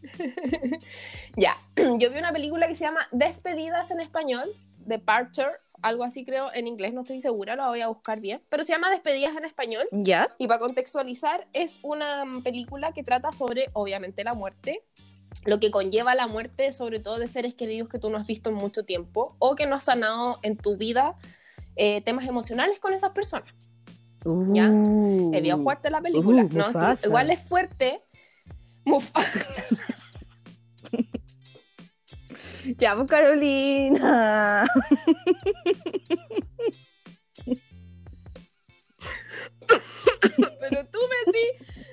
[LAUGHS] ya, [CLEARS THROAT] yo vi una película que se llama Despedidas en español, Departures, algo así creo en inglés, no estoy segura, lo voy a buscar bien, pero se llama Despedidas en español. ¿Ya? Y para contextualizar, es una película que trata sobre, obviamente, la muerte, lo que conlleva la muerte, sobre todo de seres queridos que tú no has visto en mucho tiempo o que no has sanado en tu vida eh, temas emocionales con esas personas. ¿Ya? Uh. Es bien fuerte la película. Uh, ¿no? Sí, Mufasa. igual es fuerte. Mufasa. [LAUGHS] [LAUGHS] Pues, Carolina. Pero tú me decís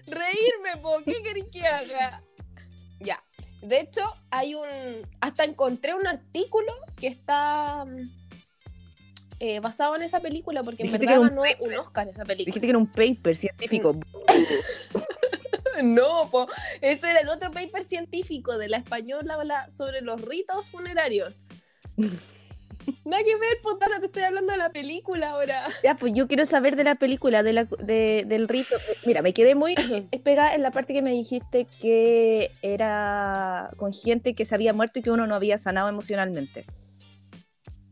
reírme, po. ¿qué querés que haga? Ya. De hecho, hay un. Hasta encontré un artículo que está mm, eh, basado en esa película, porque en verdad un ganó un, Oscar esa película. Dijiste que era un paper científico. [LAUGHS] [LAUGHS] No, po. ese era el otro paper científico de la española sobre los ritos funerarios. [LAUGHS] Nada que ver, puta, te estoy hablando de la película ahora. Ya, pues yo quiero saber de la película, de la, de- del rito. Mira, me quedé muy pegada en la parte que me dijiste que era con gente que se había muerto y que uno no había sanado emocionalmente.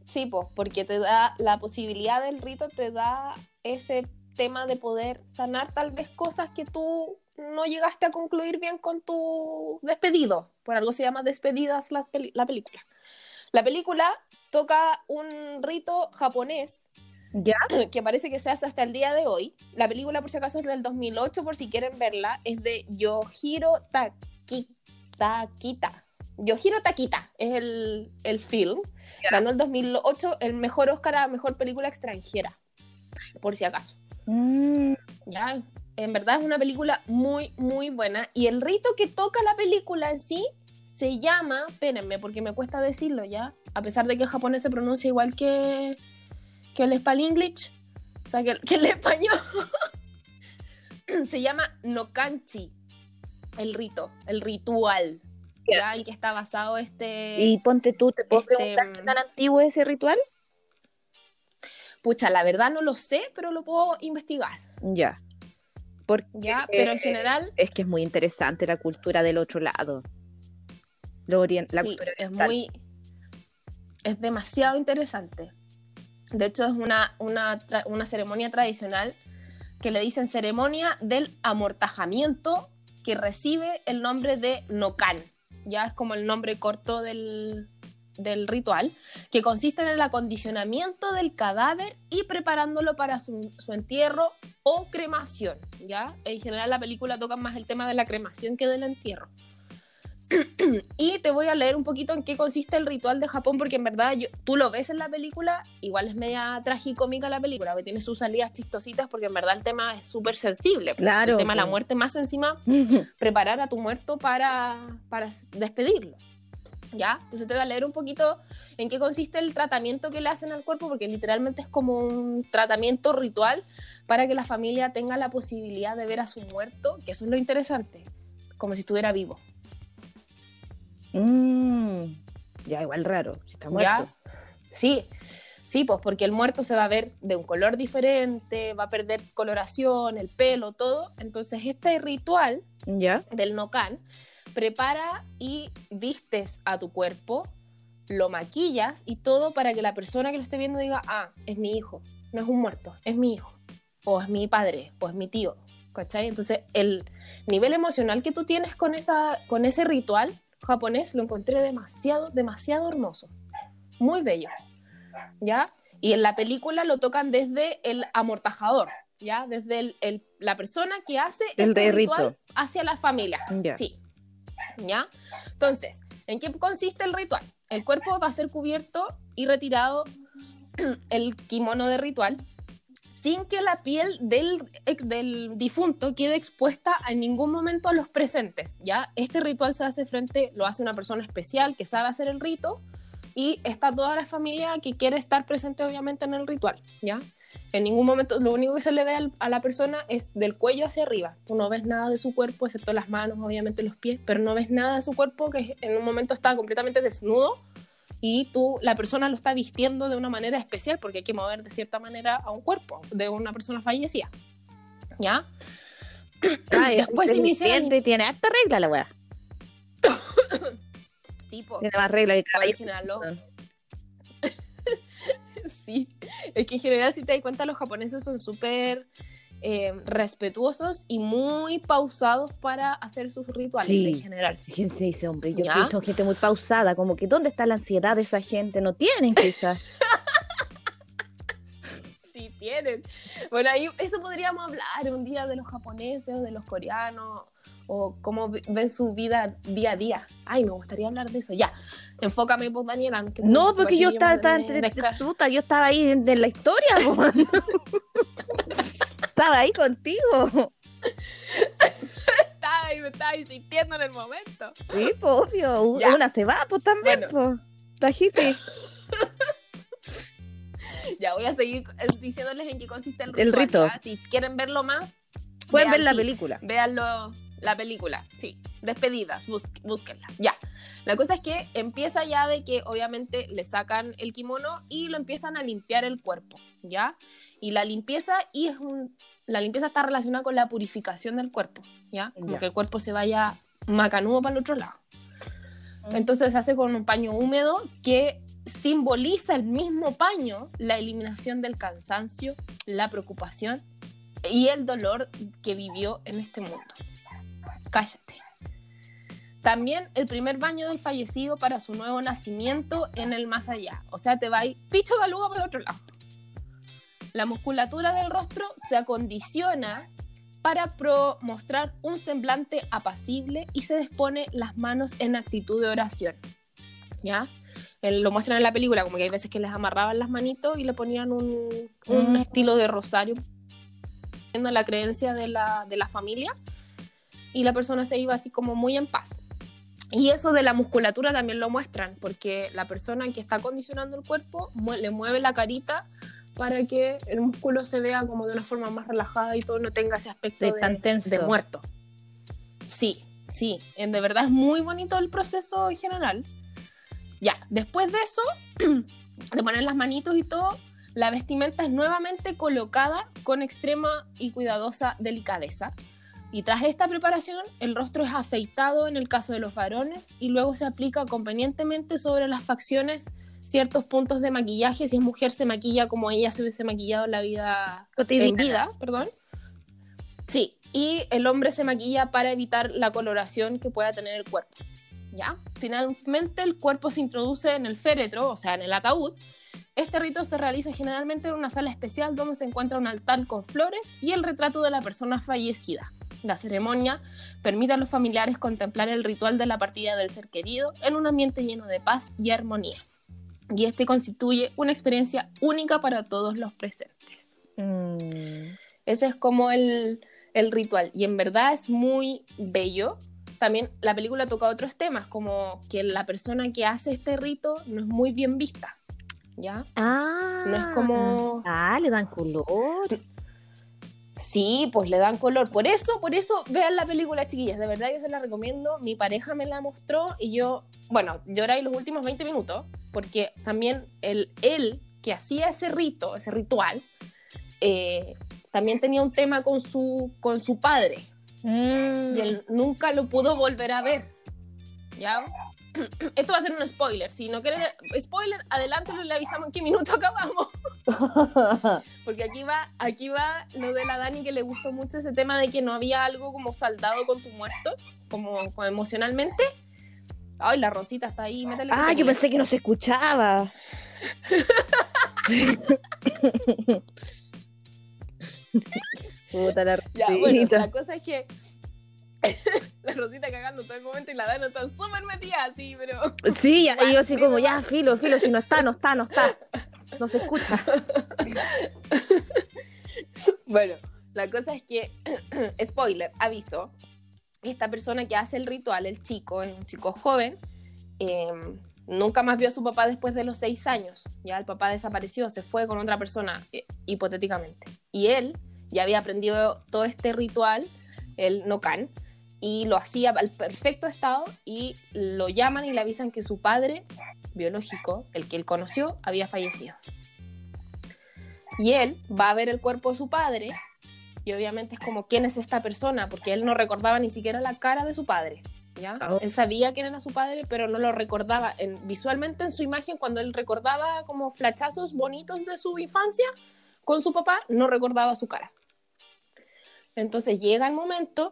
Sí, pues, porque te da la posibilidad del rito, te da ese tema de poder sanar tal vez cosas que tú no llegaste a concluir bien con tu despedido. Por algo se llama Despedidas las peli- la película. La película toca un rito japonés ¿Ya? que parece que se hace hasta el día de hoy. La película, por si acaso, es del 2008, por si quieren verla. Es de Yohiro Taki- Takita. Yohiro Takita es el, el film. Ganó el 2008 el mejor Oscar a Mejor Película Extranjera, por si acaso. Mm, Ya, en verdad es una película muy, muy buena. Y el rito que toca la película en sí se llama, espérenme, porque me cuesta decirlo ya, a pesar de que el japonés se pronuncia igual que, que el English, o sea, que, que el español, [LAUGHS] se llama Nokanchi, el rito, el ritual, ya, en que está basado este... Y ponte tú, ¿te puedo Este, preguntar qué tan antiguo es ese ritual? Pucha, la verdad no lo sé, pero lo puedo investigar, Ya. Porque ya, pero en general... es que es muy interesante la cultura del otro lado. Lo la cultura es oriental. muy. Es demasiado interesante. De hecho, es una, una, tra- una ceremonia tradicional que le dicen ceremonia del amortajamiento que recibe el nombre de Nokan. Ya es como el nombre corto del, del ritual, que consiste en el acondicionamiento del cadáver y preparándolo para su, su entierro o cremación. ¿ya? En general, la película toca más el tema de la cremación que del entierro. [CLEARS THROAT] Y te voy a leer un poquito en qué consiste el ritual de Japón, porque en verdad yo- tú lo ves en la película, igual es media tragicómica la película, que tiene sus salidas chistositas, porque en verdad el tema es súper sensible. Claro, El tema de la muerte más encima, [LAUGHS] preparar a tu muerto para, para despedirlo. ¿Ya? Entonces te voy a leer un poquito en qué consiste el tratamiento que le hacen al cuerpo, porque literalmente es como un tratamiento ritual para que la familia tenga la posibilidad de ver a su muerto, que eso es lo interesante, como si estuviera vivo. Mm, ya, igual raro. si Está muerto. ¿Ya? Sí, sí, pues porque el muerto se va a ver de un color diferente, va a perder coloración, el pelo, todo. Entonces este ritual ¿Ya? del Nokan prepara y vistes a tu cuerpo, lo maquillas y todo para que la persona que lo esté viendo diga, ah, es mi hijo, no es un muerto, es mi hijo, o es mi padre, o es mi tío, ¿cachai? Entonces el nivel emocional que tú tienes con, esa, con ese ritual japonés lo encontré demasiado, demasiado hermoso, muy bello, ¿ya? Y en la película lo tocan desde el amortajador, ¿ya? Desde el- el- la persona que hace El este ritual hacia la familia. Sí. ¿Ya? Entonces, ¿en qué consiste el ritual? El cuerpo va a ser cubierto y retirado [CLEARS THROAT] el kimono de ritual sin que la piel del, del difunto quede expuesta en ningún momento a los presentes, ¿ya? Este ritual se hace frente, lo hace una persona especial que sabe hacer el rito y está toda la familia que quiere estar presente obviamente en el ritual, ¿ya? En ningún momento, lo único que se le ve al- a la persona es del cuello hacia arriba. Tú no ves nada de su cuerpo, excepto las manos, obviamente los pies, pero no ves nada de su cuerpo que en un momento está completamente desnudo y tú, la persona lo está vistiendo de una manera especial porque hay que mover de cierta manera a un cuerpo de una persona fallecida. ¿Ya? [COUGHS] Ah, es Después inician- inteligente, Tiene harta regla la weá. [COUGHS] Sí. Tiene más regla que caballo. Sí. Es que en general, si te das cuenta, los japoneses son súper eh, respetuosos y muy pausados para hacer sus rituales Sí. en general. Fíjense ese hombre, yo ¿Ya? pienso gente muy pausada, como que ¿dónde está la ansiedad de esa gente? No tienen quizás. [LAUGHS] Sí, tienen. Bueno, ahí eso podríamos hablar un día de los japoneses o de los coreanos o cómo ven su vida día a día. Ay, me gustaría hablar de eso. Ya, enfócame, pues, Daniela. que No, porque yo estaba, estaba entre yo estaba ahí en, en la historia, [LAUGHS] estaba ahí contigo. Estaba me estaba insistiendo en el momento. Sí, pues, obvio, Ya. una se va, pues también, Bueno. pues. [LAUGHS] Ya voy a seguir eh, diciéndoles en qué consiste el El ritual. rito. ¿ya? Si quieren verlo más, Pueden vean, ver la sí. película. Véanlo, la película, sí. Despedidas, bus- búsquenla. Ya. La cosa es que empieza ya de que obviamente le sacan el kimono y lo empiezan a limpiar el cuerpo, ¿ya? Y la limpieza, y es un, la limpieza está relacionada con la purificación del cuerpo, ¿ya? Como Ya. que el cuerpo se vaya macanudo para el otro lado. Entonces se hace con un paño húmedo que simboliza el mismo paño la eliminación del cansancio, la preocupación y el dolor que vivió en este mundo. Cállate. También el primer baño del fallecido para su nuevo nacimiento en el más allá. O sea, te va a ir picho galuga para el otro lado. La musculatura del rostro se acondiciona para pro- mostrar un semblante apacible y se dispone las manos en actitud de oración. ¿Ya? Lo muestran en la película, como que hay veces que les amarraban las manitos y le ponían un, un Mm. estilo de rosario, viendo la creencia de la, de la familia, y la persona se iba así como muy en paz. Y eso de la musculatura también lo muestran, porque la persona que está condicionando el cuerpo le mueve la carita para que el músculo se vea como de una forma más relajada y todo no tenga ese aspecto De de, tan tenso. de muerto. Sí, sí, en- de verdad es muy bonito el proceso en general. Ya, después de eso, [CLEARS THROAT] de poner las manitos y todo, la vestimenta es nuevamente colocada con extrema y cuidadosa delicadeza. Y tras esta preparación, el rostro es afeitado en el caso de los varones y luego se aplica convenientemente sobre las facciones ciertos puntos de maquillaje. Si es mujer, se maquilla como ella se hubiese maquillado en la vida en Cotidiana. vida, perdón. Sí, y el hombre se maquilla para evitar la coloración que pueda tener el cuerpo. ¿Ya? Finalmente el cuerpo se introduce en el féretro, o sea, en el ataúd. Este rito se realiza generalmente en una sala especial donde se encuentra un altar con flores y el retrato de la persona fallecida. La ceremonia permite a los familiares contemplar el ritual de la partida del ser querido en un ambiente lleno de paz y armonía. Y este constituye una experiencia única para todos los presentes. Mm. Ese es como el, el ritual. Y en verdad es muy bello. También la película toca otros temas, como que la persona que hace este rito no es muy bien vista. ¿Ya? Ah. No es como- Ah, le dan color. Sí, pues le dan color. Por eso, por eso vean la película, chiquillas. De verdad yo se la recomiendo. Mi pareja me la mostró y yo, bueno, lloré los últimos 20 minutos porque también el, él que hacía ese rito, ese ritual, eh, también tenía un tema con su, con su padre. Mm. y él nunca lo pudo volver a ver. ¿Ya? [CLEARS THROAT] Esto va a ser un spoiler. Si no quieren spoiler, adelántalo y le avisamos en qué minuto [LAUGHS] acabamos. [LAUGHS] Porque aquí va, aquí va lo de la Dani que le gustó mucho ese tema de que no había algo como saldado con tu muerto, como, como emocionalmente. Ay, la Rosita está ahí, métele. ah, yo pensé que no se escuchaba. [LAUGHS] Puta la Ya, bueno, Rosita. la cosa es que [LAUGHS] la Rosita cagando todo el momento y la Dani está súper metida así, pero Sí, y yo así como, ya, filo, filo, si no está, no está, no está. No se escucha. [LAUGHS] Bueno, la cosa es que, [CLEARS THROAT] spoiler, aviso, esta persona que hace el ritual, el chico, es un chico joven, eh, nunca más vio a su papá después de los seis años. Ya el papá desapareció, se fue con otra persona, eh, hipotéticamente. Y él ya había aprendido todo este ritual, el Nokan, y lo hacía al perfecto estado y lo llaman y le avisan que su padre biológico, el que él conoció, había fallecido. Y él va a ver el cuerpo de su padre y obviamente es como, ¿quién es esta persona? Porque él no recordaba ni siquiera la cara de su padre. ¿ya? Oh. Él sabía quién era su padre, pero no lo recordaba. En, visualmente en su imagen, cuando él recordaba como flachazos bonitos de su infancia con su papá, no recordaba su cara. Entonces llega el momento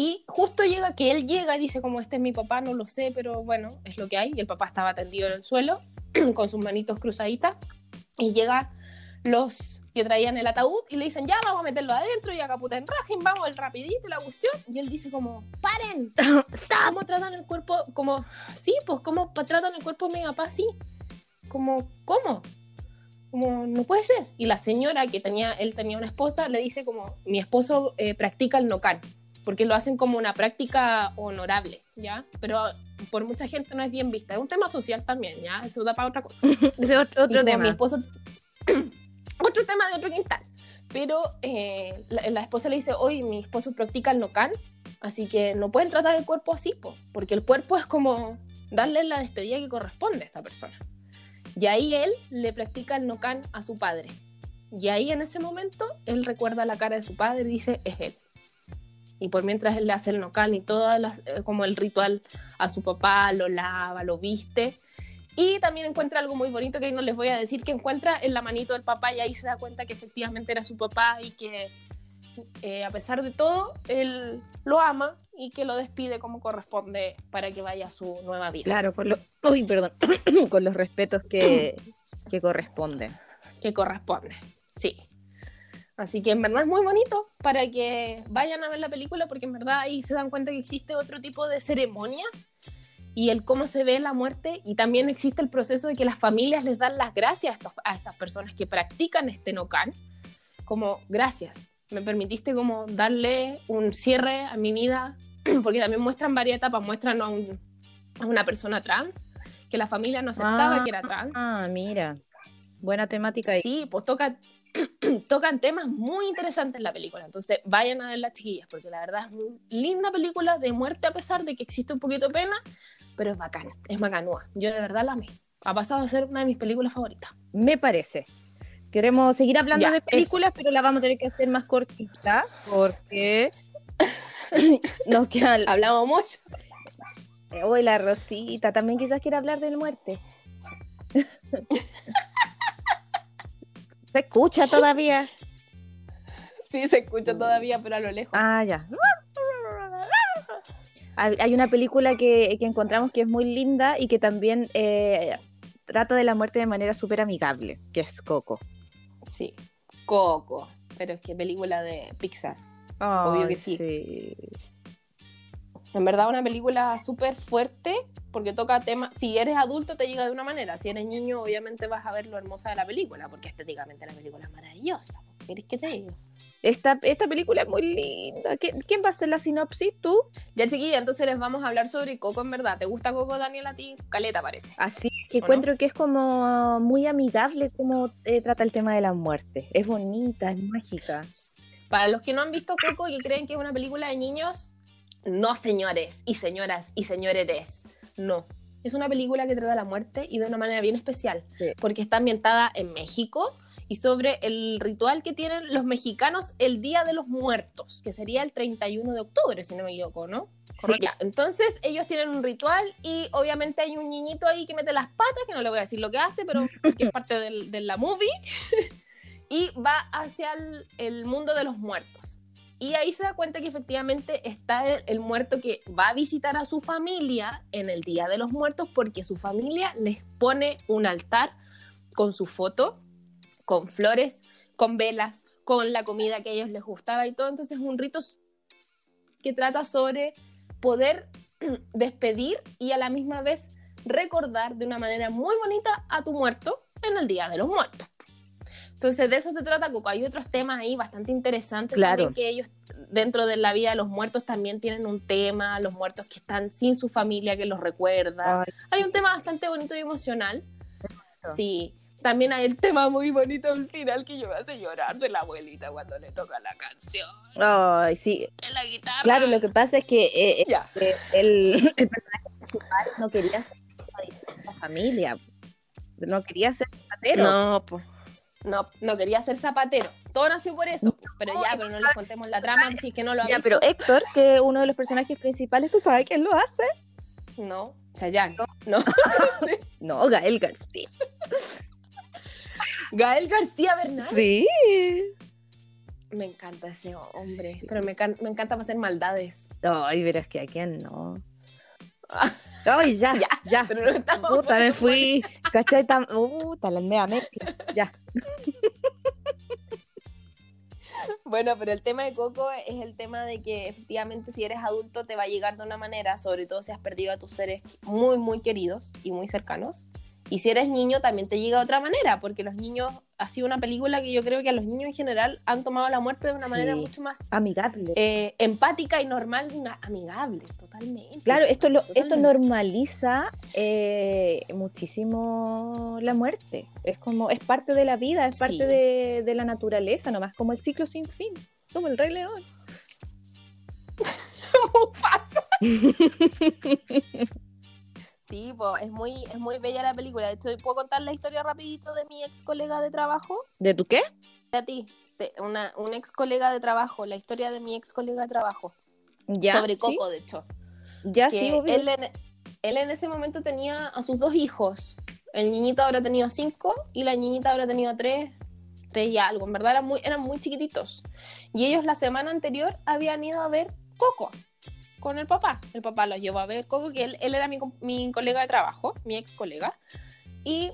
y justo llega que él llega y dice como este es mi papá, no lo sé, pero bueno, es lo que hay. Y el papá estaba tendido en el suelo [CLEARS THROAT] con sus manitos cruzaditas y llega los que traían el ataúd y le dicen ya vamos a meterlo adentro y acá puta en rajín, vamos el rapidito y la cuestión y él dice como paren, [LAUGHS] ¿cómo tratan el cuerpo? Como, sí, pues cómo tratan el cuerpo de mi papá así, como, ¿cómo? Como, no puede ser. Y la señora que tenía, él tenía una esposa, le dice como, mi esposo eh, practica el nocan, porque lo hacen como una práctica honorable, ¿ya? Pero por mucha gente no es bien vista. Es un tema social también, ¿ya? Eso da para otra cosa. [LAUGHS] Es otro, otro como, Mi tema. esposo... [COUGHS] otro tema de otro quintal. Pero eh, la, la esposa le dice, hoy mi esposo practica el nocan, así que no pueden tratar el cuerpo así, po, porque el cuerpo es como darle la despedida que corresponde a esta persona. Y ahí él le practica el nocan a su padre. Y ahí en ese momento él recuerda la cara de su padre y dice, es él. Y por mientras él le hace el nocan y todo eh, como el ritual a su papá, lo lava, lo viste. Y también encuentra algo muy bonito que ahí no les voy a decir, que encuentra en la manito del papá y ahí se da cuenta que efectivamente era su papá y que eh, a pesar de todo, él lo ama y que lo despide como corresponde para que vaya a su nueva vida. Claro, con, lo- Uy, perdón. [COUGHS] con los respetos que, que corresponden. que corresponde. Sí. Así que en verdad es muy bonito para que vayan a ver la película porque en verdad ahí se dan cuenta que existe otro tipo de ceremonias y el cómo se ve la muerte y también existe el proceso de que las familias les dan las gracias a, estos- a estas personas que practican este nocan como gracias me permitiste como darle un cierre a mi vida [CLEARS THROAT] porque también muestran varias etapas muestran a, un- a una persona trans que la familia no aceptaba Ah. que era trans Ah, mira. Buena temática ahí. Sí, pues tocan, [CLEARS THROAT] tocan temas muy interesantes en la película. Entonces vayan a ver las chiquillas, porque la verdad es muy linda película de muerte a pesar de que existe un poquito de pena, pero es bacana, es bacanúa. Yo de verdad la amé. Ha pasado a ser una de mis películas favoritas. Me parece. Queremos seguir hablando Ya, de películas, pero la vamos a tener que hacer más cortita porque [LAUGHS] nos queda Hablamos mucho. Hoy la Rosita también quizás quiera hablar de la muerte. [LAUGHS] Se escucha todavía. Sí, se escucha todavía, pero a lo lejos. Ah, ya. Hay una película que, que encontramos que es muy linda y que también eh, trata de la muerte de manera súper amigable, que es Coco. Sí. Coco. Pero es que película de Pixar. Obvio que Ay, sí. En verdad, una película súper fuerte porque toca temas. Si eres adulto, te llega de una manera. Si eres niño, obviamente vas a ver lo hermosa de la película porque estéticamente la película es maravillosa. ¿Qué querés que te diga? Esta, esta película es muy linda. ¿Qui- ¿Quién va a hacer la sinopsis? ¿Tú? Ya, chiquilla, entonces les vamos a hablar sobre Coco en verdad. ¿Te gusta Coco, Daniel, a ti? Caleta parece. Así que encuentro que es como muy amigable como eh, trata el tema de la muerte. Es bonita, es mágica. Para los que no han visto Coco y creen que es una película de niños, no, señores y señoras y señores, no. Es una película que trata la muerte y de una manera bien especial, Sí. porque está ambientada en México y sobre el ritual que tienen los mexicanos el Día de los Muertos, que sería el 31 de octubre, si no me equivoco, ¿no? Correcto. Ya, Entonces ellos tienen un ritual y obviamente hay un niñito ahí que mete las patas, que no le voy a decir lo que hace, pero [LAUGHS] porque es parte del- de la movie, [LAUGHS] y va hacia el, el mundo de los muertos. Y ahí se da cuenta que efectivamente está el, muerto que va a visitar a su familia en el Día de los Muertos porque su familia les pone un altar con su foto, con flores, con velas, con la comida que a ellos les gustaba y todo. Entonces es un rito que trata sobre poder [CLEARS THROAT] despedir y a la misma vez recordar de una manera muy bonita a tu muerto en el Día de los Muertos. Entonces de eso se trata Coco. Hay otros temas ahí bastante interesantes Claro. también que ellos dentro de la vida de los muertos también tienen un tema, los muertos que están sin su familia que los recuerda. Ay, Hay un tema bastante bonito y emocional. Sí. También hay el tema muy bonito al final que yo me hace llorar de la abuelita cuando le toca la canción ay, sí. en la guitarra. Claro, lo que pasa es que eh, Ya. eh, el, el personaje principal no quería ser distinta familia. No quería ser patero. No, pues. No, no quería ser zapatero. Todo nació por eso. Pero ya, pero no les contemos la trama, si es que no lo Ya, pero Héctor, que es uno de los personajes principales, ¿tú sabes quién lo hace? No, Chayanne. No. [LAUGHS] No, Gael García. Gael García Bernal. Sí. Me encanta ese hombre, pero me encanta hacer maldades. Ay, pero es que a quién no. [LAUGHS] Ay, ya, Ya, ya. Pero no estamos. Puta, me fui. ¿Cachai? Tan... Puta, la mea mezcla. Ya. [LAUGHS] Bueno, pero el tema de Coco es el tema de que efectivamente si eres adulto te va a llegar de una manera, sobre todo si has perdido a tus seres muy, muy queridos y muy cercanos. Y si eres niño también te llega de otra manera, porque los niños, ha sido una película que yo creo que a los niños en general han tomado la muerte de una manera mucho más Amigable. eh, empática y normal, una- amigable, totalmente. Claro, esto, lo, esto normaliza eh, muchísimo la muerte. Es como, es parte de la vida, es parte Sí. de, de la naturaleza, nomás como el ciclo sin fin, como el Rey León. [LAUGHS] Mufasa. [LAUGHS] Sí, es muy, es muy bella la película. De hecho, ¿puedo contar la historia rapidito de mi ex colega de trabajo? ¿De tu qué? a ti, de una, un ex colega de trabajo, la historia de mi ex colega de trabajo, Ya. sobre ¿sí? Coco, de hecho. Ya, Que sí, obvio. él, en, él en ese momento tenía a sus dos hijos. El niñito habrá tenido cinco y la niñita habrá tenido tres, tres y algo. En verdad eran muy, eran muy chiquititos. Y ellos la semana anterior habían ido a ver Coco con el papá. El papá los llevó a ver Coco, que él, él era mi, colega de trabajo, mi ex colega. Y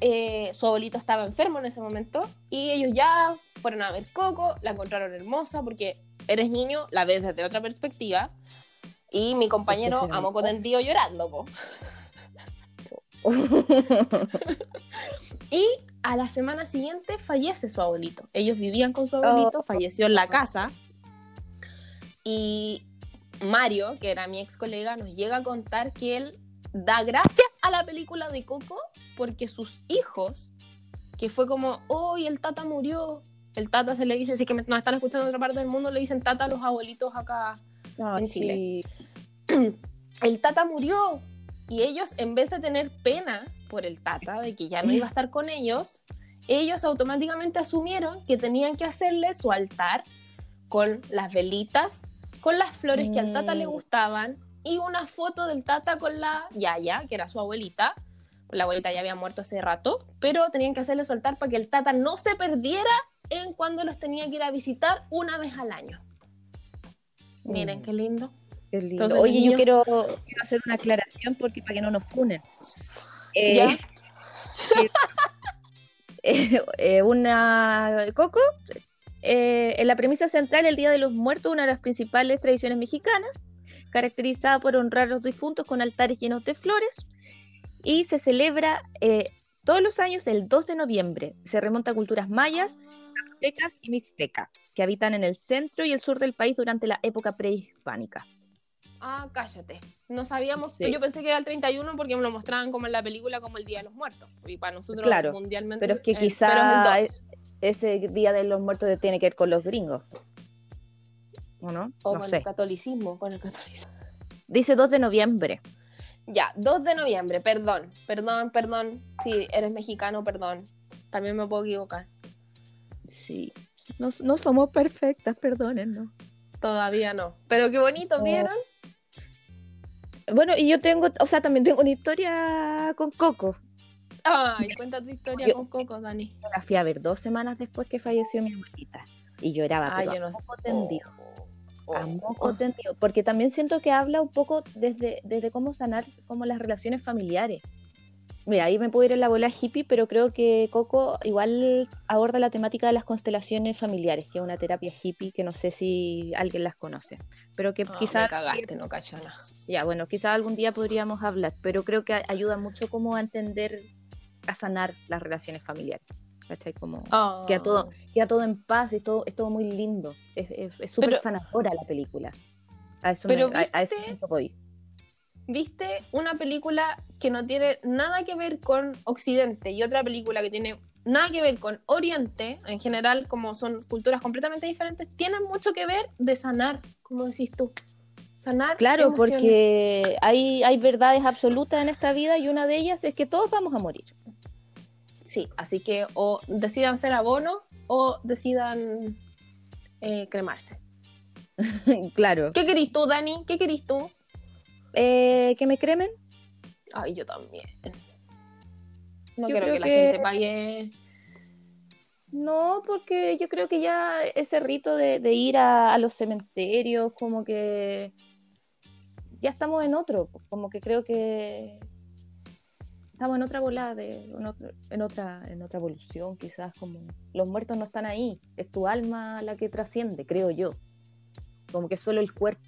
eh, su abuelito estaba enfermo en ese momento. Y ellos ya fueron a ver Coco, la encontraron hermosa porque eres niño, la ves desde otra perspectiva. Y mi compañero a moco tendido llorando, po. [LAUGHS] Y a la semana siguiente fallece su abuelito. Ellos vivían con su abuelito, Oh. falleció en la casa. Y Mario, que era mi ex colega, nos llega a contar que él da gracias a la película de Coco porque sus hijos, que fue como, hoy el tata murió. El tata se le dice, si es que me- nos están escuchando en otra parte del mundo, le dicen tata a los abuelitos acá Ah, en sí. Chile. [CLEARS THROAT] el tata murió. Y ellos, en vez de tener pena por el tata, de que ya no iba a estar con ellos, ellos automáticamente asumieron que tenían que hacerle su altar con las velitas, con las flores que al tata le Mm. gustaban y una foto del tata con la Yaya, que era su abuelita. La abuelita ya había muerto hace rato, pero tenían que hacerle su altar para que el tata no se perdiera en cuando los tenía que ir a visitar una vez al año. Miren Mm. qué lindo. Qué lindo. Entonces, Oye, yo quiero, quiero hacer una aclaración porque para que no nos funen. Eh, ¿Ya? eh, eh, una Coco, eh, en la premisa central, el Día de los Muertos, una de las principales tradiciones mexicanas, caracterizada por honrar a los difuntos con altares llenos de flores, y se celebra eh, todos los años el 2 de noviembre. Se remonta a culturas mayas, zapotecas y mixtecas, que habitan en el centro y el sur del país durante la época prehispánica. Ah, cállate. No sabíamos. Sí. Yo pensé que era el 31 porque me lo mostraban como en la película, como el Día de los Muertos. Y para nosotros Claro, mundialmente. pero es que eh, quizá pero es el 2. Ese Día de los Muertos tiene que ver con los gringos. ¿O no? O no con sé. el catolicismo, con el catolicismo. Dice 2 de noviembre. Ya, 2 de noviembre, perdón, perdón, perdón. Si eres mexicano, perdón. También me puedo equivocar. Sí. No, no somos perfectas, perdónennos. Todavía no. Pero qué bonito. ¿vieron? Bueno, y yo tengo, o sea, también tengo una historia con Coco. Ay, cuenta tu historia Yo- con Coco, Dani. La fui a ver dos semanas después que falleció mi abuelita. Y lloraba, Ay, pero yo no a sé. moco tendido. Oh, A oh, moco oh. tendido. Porque también siento que habla un poco desde, desde cómo sanar como las relaciones familiares. Mira, ahí me puedo ir en la bola hippie, pero creo que Coco igual aborda la temática de las constelaciones familiares, que es una terapia hippie que no sé si alguien las conoce. Pero que Ah, quizás cagaste, no cacho nada. Ya, bueno, quizás algún día podríamos hablar, pero creo que ayuda mucho como a entender, a sanar las relaciones familiares. ¿Cachai? Como queda, todo, queda todo en paz, es todo, es todo muy lindo. Es súper sanadora la película. A eso Pero me- a, a ¿viste? punto voy. ¿Viste una película que no tiene nada que ver con Occidente y otra película que tiene nada que ver con Oriente, en general, como son culturas completamente diferentes, tienen mucho que ver de sanar, como decís tú. Sanar. Claro, emociones. porque hay, hay verdades absolutas en esta vida y una de ellas es que todos vamos a morir. Sí, así que o decidan ser abono o decidan eh, cremarse. [LAUGHS] claro. ¿Qué querís tú, Dani? ¿Qué querís tú? Eh, ¿Que me cremen? Ay, yo también. No Yo quiero creo que la gente pague. No, porque yo creo que ya ese rito de, de ir a, a los cementerios, como que ya estamos en otro, como que creo que estamos en otra volada, de, en, otro- en otra, en otra evolución, quizás como los muertos no están ahí, es tu alma la que trasciende, creo yo, como que solo el cuerpo.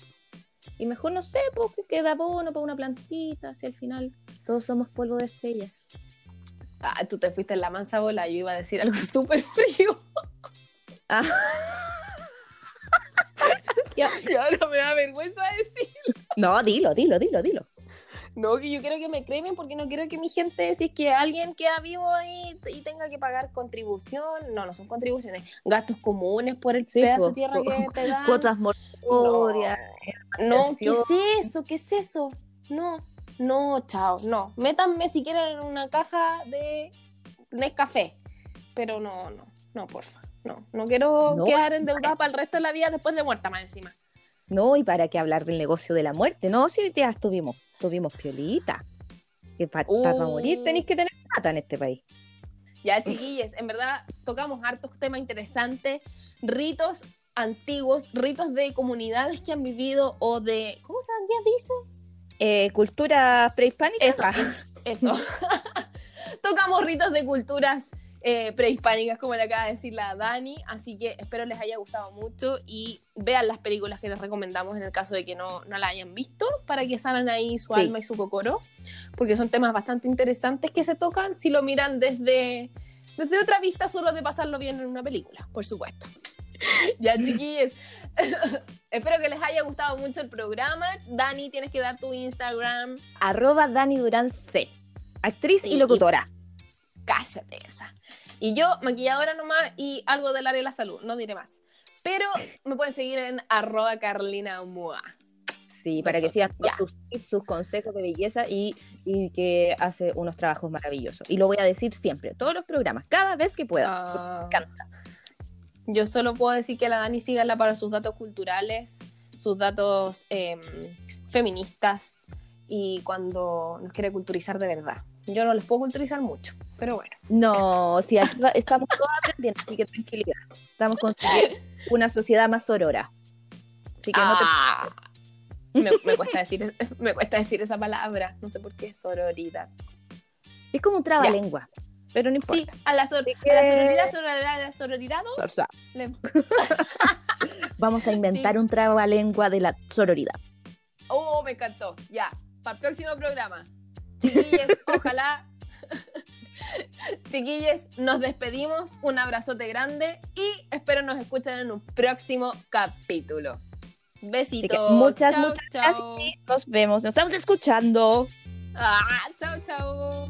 Y mejor no sé, pues que queda abono para una plantita, si al final todos somos polvo de estrellas. Ah, tú te fuiste en la mansa bola. Yo iba a decir algo [LAUGHS] súper frío. Ah. [LAUGHS] Ya. Y ahora me da vergüenza decir. No, dilo, dilo, dilo, dilo. No, que yo quiero que me cremen porque no quiero que mi gente, si es que alguien queda vivo ahí y tenga que pagar contribución, no, no son contribuciones, gastos comunes por el Sí, pedazo de tierra que [LAUGHS] te dan. Cuotas mortuorias. No, ¿qué es eso? ¿Qué es eso? No, no, chao, no. Métanme si quieren en una caja de Nescafé, pero no, no, no, porfa. No, no quiero No, quedar endeudada para el resto de la vida después de muerta más encima. No, y para qué hablar del negocio de la muerte. No, si hoy día tuvimos, tuvimos piolita. Que para Uh. morir tenéis que tener plata en este país. Ya, chiquillos, en verdad tocamos hartos temas interesantes, ritos antiguos, ritos de comunidades que han vivido o de. ¿Cómo se dice? Eh, cultura prehispánica. Eso. Ah, Eso. [LAUGHS] tocamos ritos de culturas eh, prehispánicas, como le acaba de decir la Dani, así que espero les haya gustado mucho y vean las películas que les recomendamos en el caso de que no, no la hayan visto, para que sanen ahí su Sí. alma y su cocoro, porque son temas bastante interesantes que se tocan si lo miran desde, desde otra vista, solo de pasarlo bien en una película, por supuesto. [LAUGHS] ya, chiquillos. [LAUGHS] Espero que les haya gustado mucho el programa. Dani, tienes que dar tu Instagram. arroba Dani Durán C. Actriz Sí, y locutora. cállate esa. Y yo, maquilladora nomás y algo del área de la salud, no diré más. Pero me pueden seguir en arroba Carlina Mua. Sí, para que sigas sus tips, sus consejos de belleza y, y que hace unos trabajos maravillosos. Y lo voy a decir siempre, todos los programas, cada vez que pueda. Ah, Me encanta. yo solo puedo decir que la Dani síganla para sus datos culturales, sus datos em, feministas y cuando nos quiere culturizar de verdad. Yo no les puedo culturizar mucho, pero bueno. No, si aquí estamos todos aprendiendo, así que tranquilidad. Estamos construyendo una sociedad más sorora. Así que no te Ah, me, me cuesta decir, [LAUGHS] me cuesta decir esa palabra, no sé por qué, sororidad. Es como un trabalengua, pero no Sí, importa. a la, sor- Así a la que- sororidad, sororidad, a la sororidad, le- [LAUGHS] vamos a inventar Sí. un trabalengua de la sororidad. Oh, me encantó. Ya, para el próximo programa. Chiquilles, ojalá. [LAUGHS] Chiquilles, nos despedimos. Un abrazote grande y espero nos escuchen en un próximo capítulo. Besitos. muchas, muchas gracias y nos vemos. Nos estamos escuchando. Ah, chao, chao.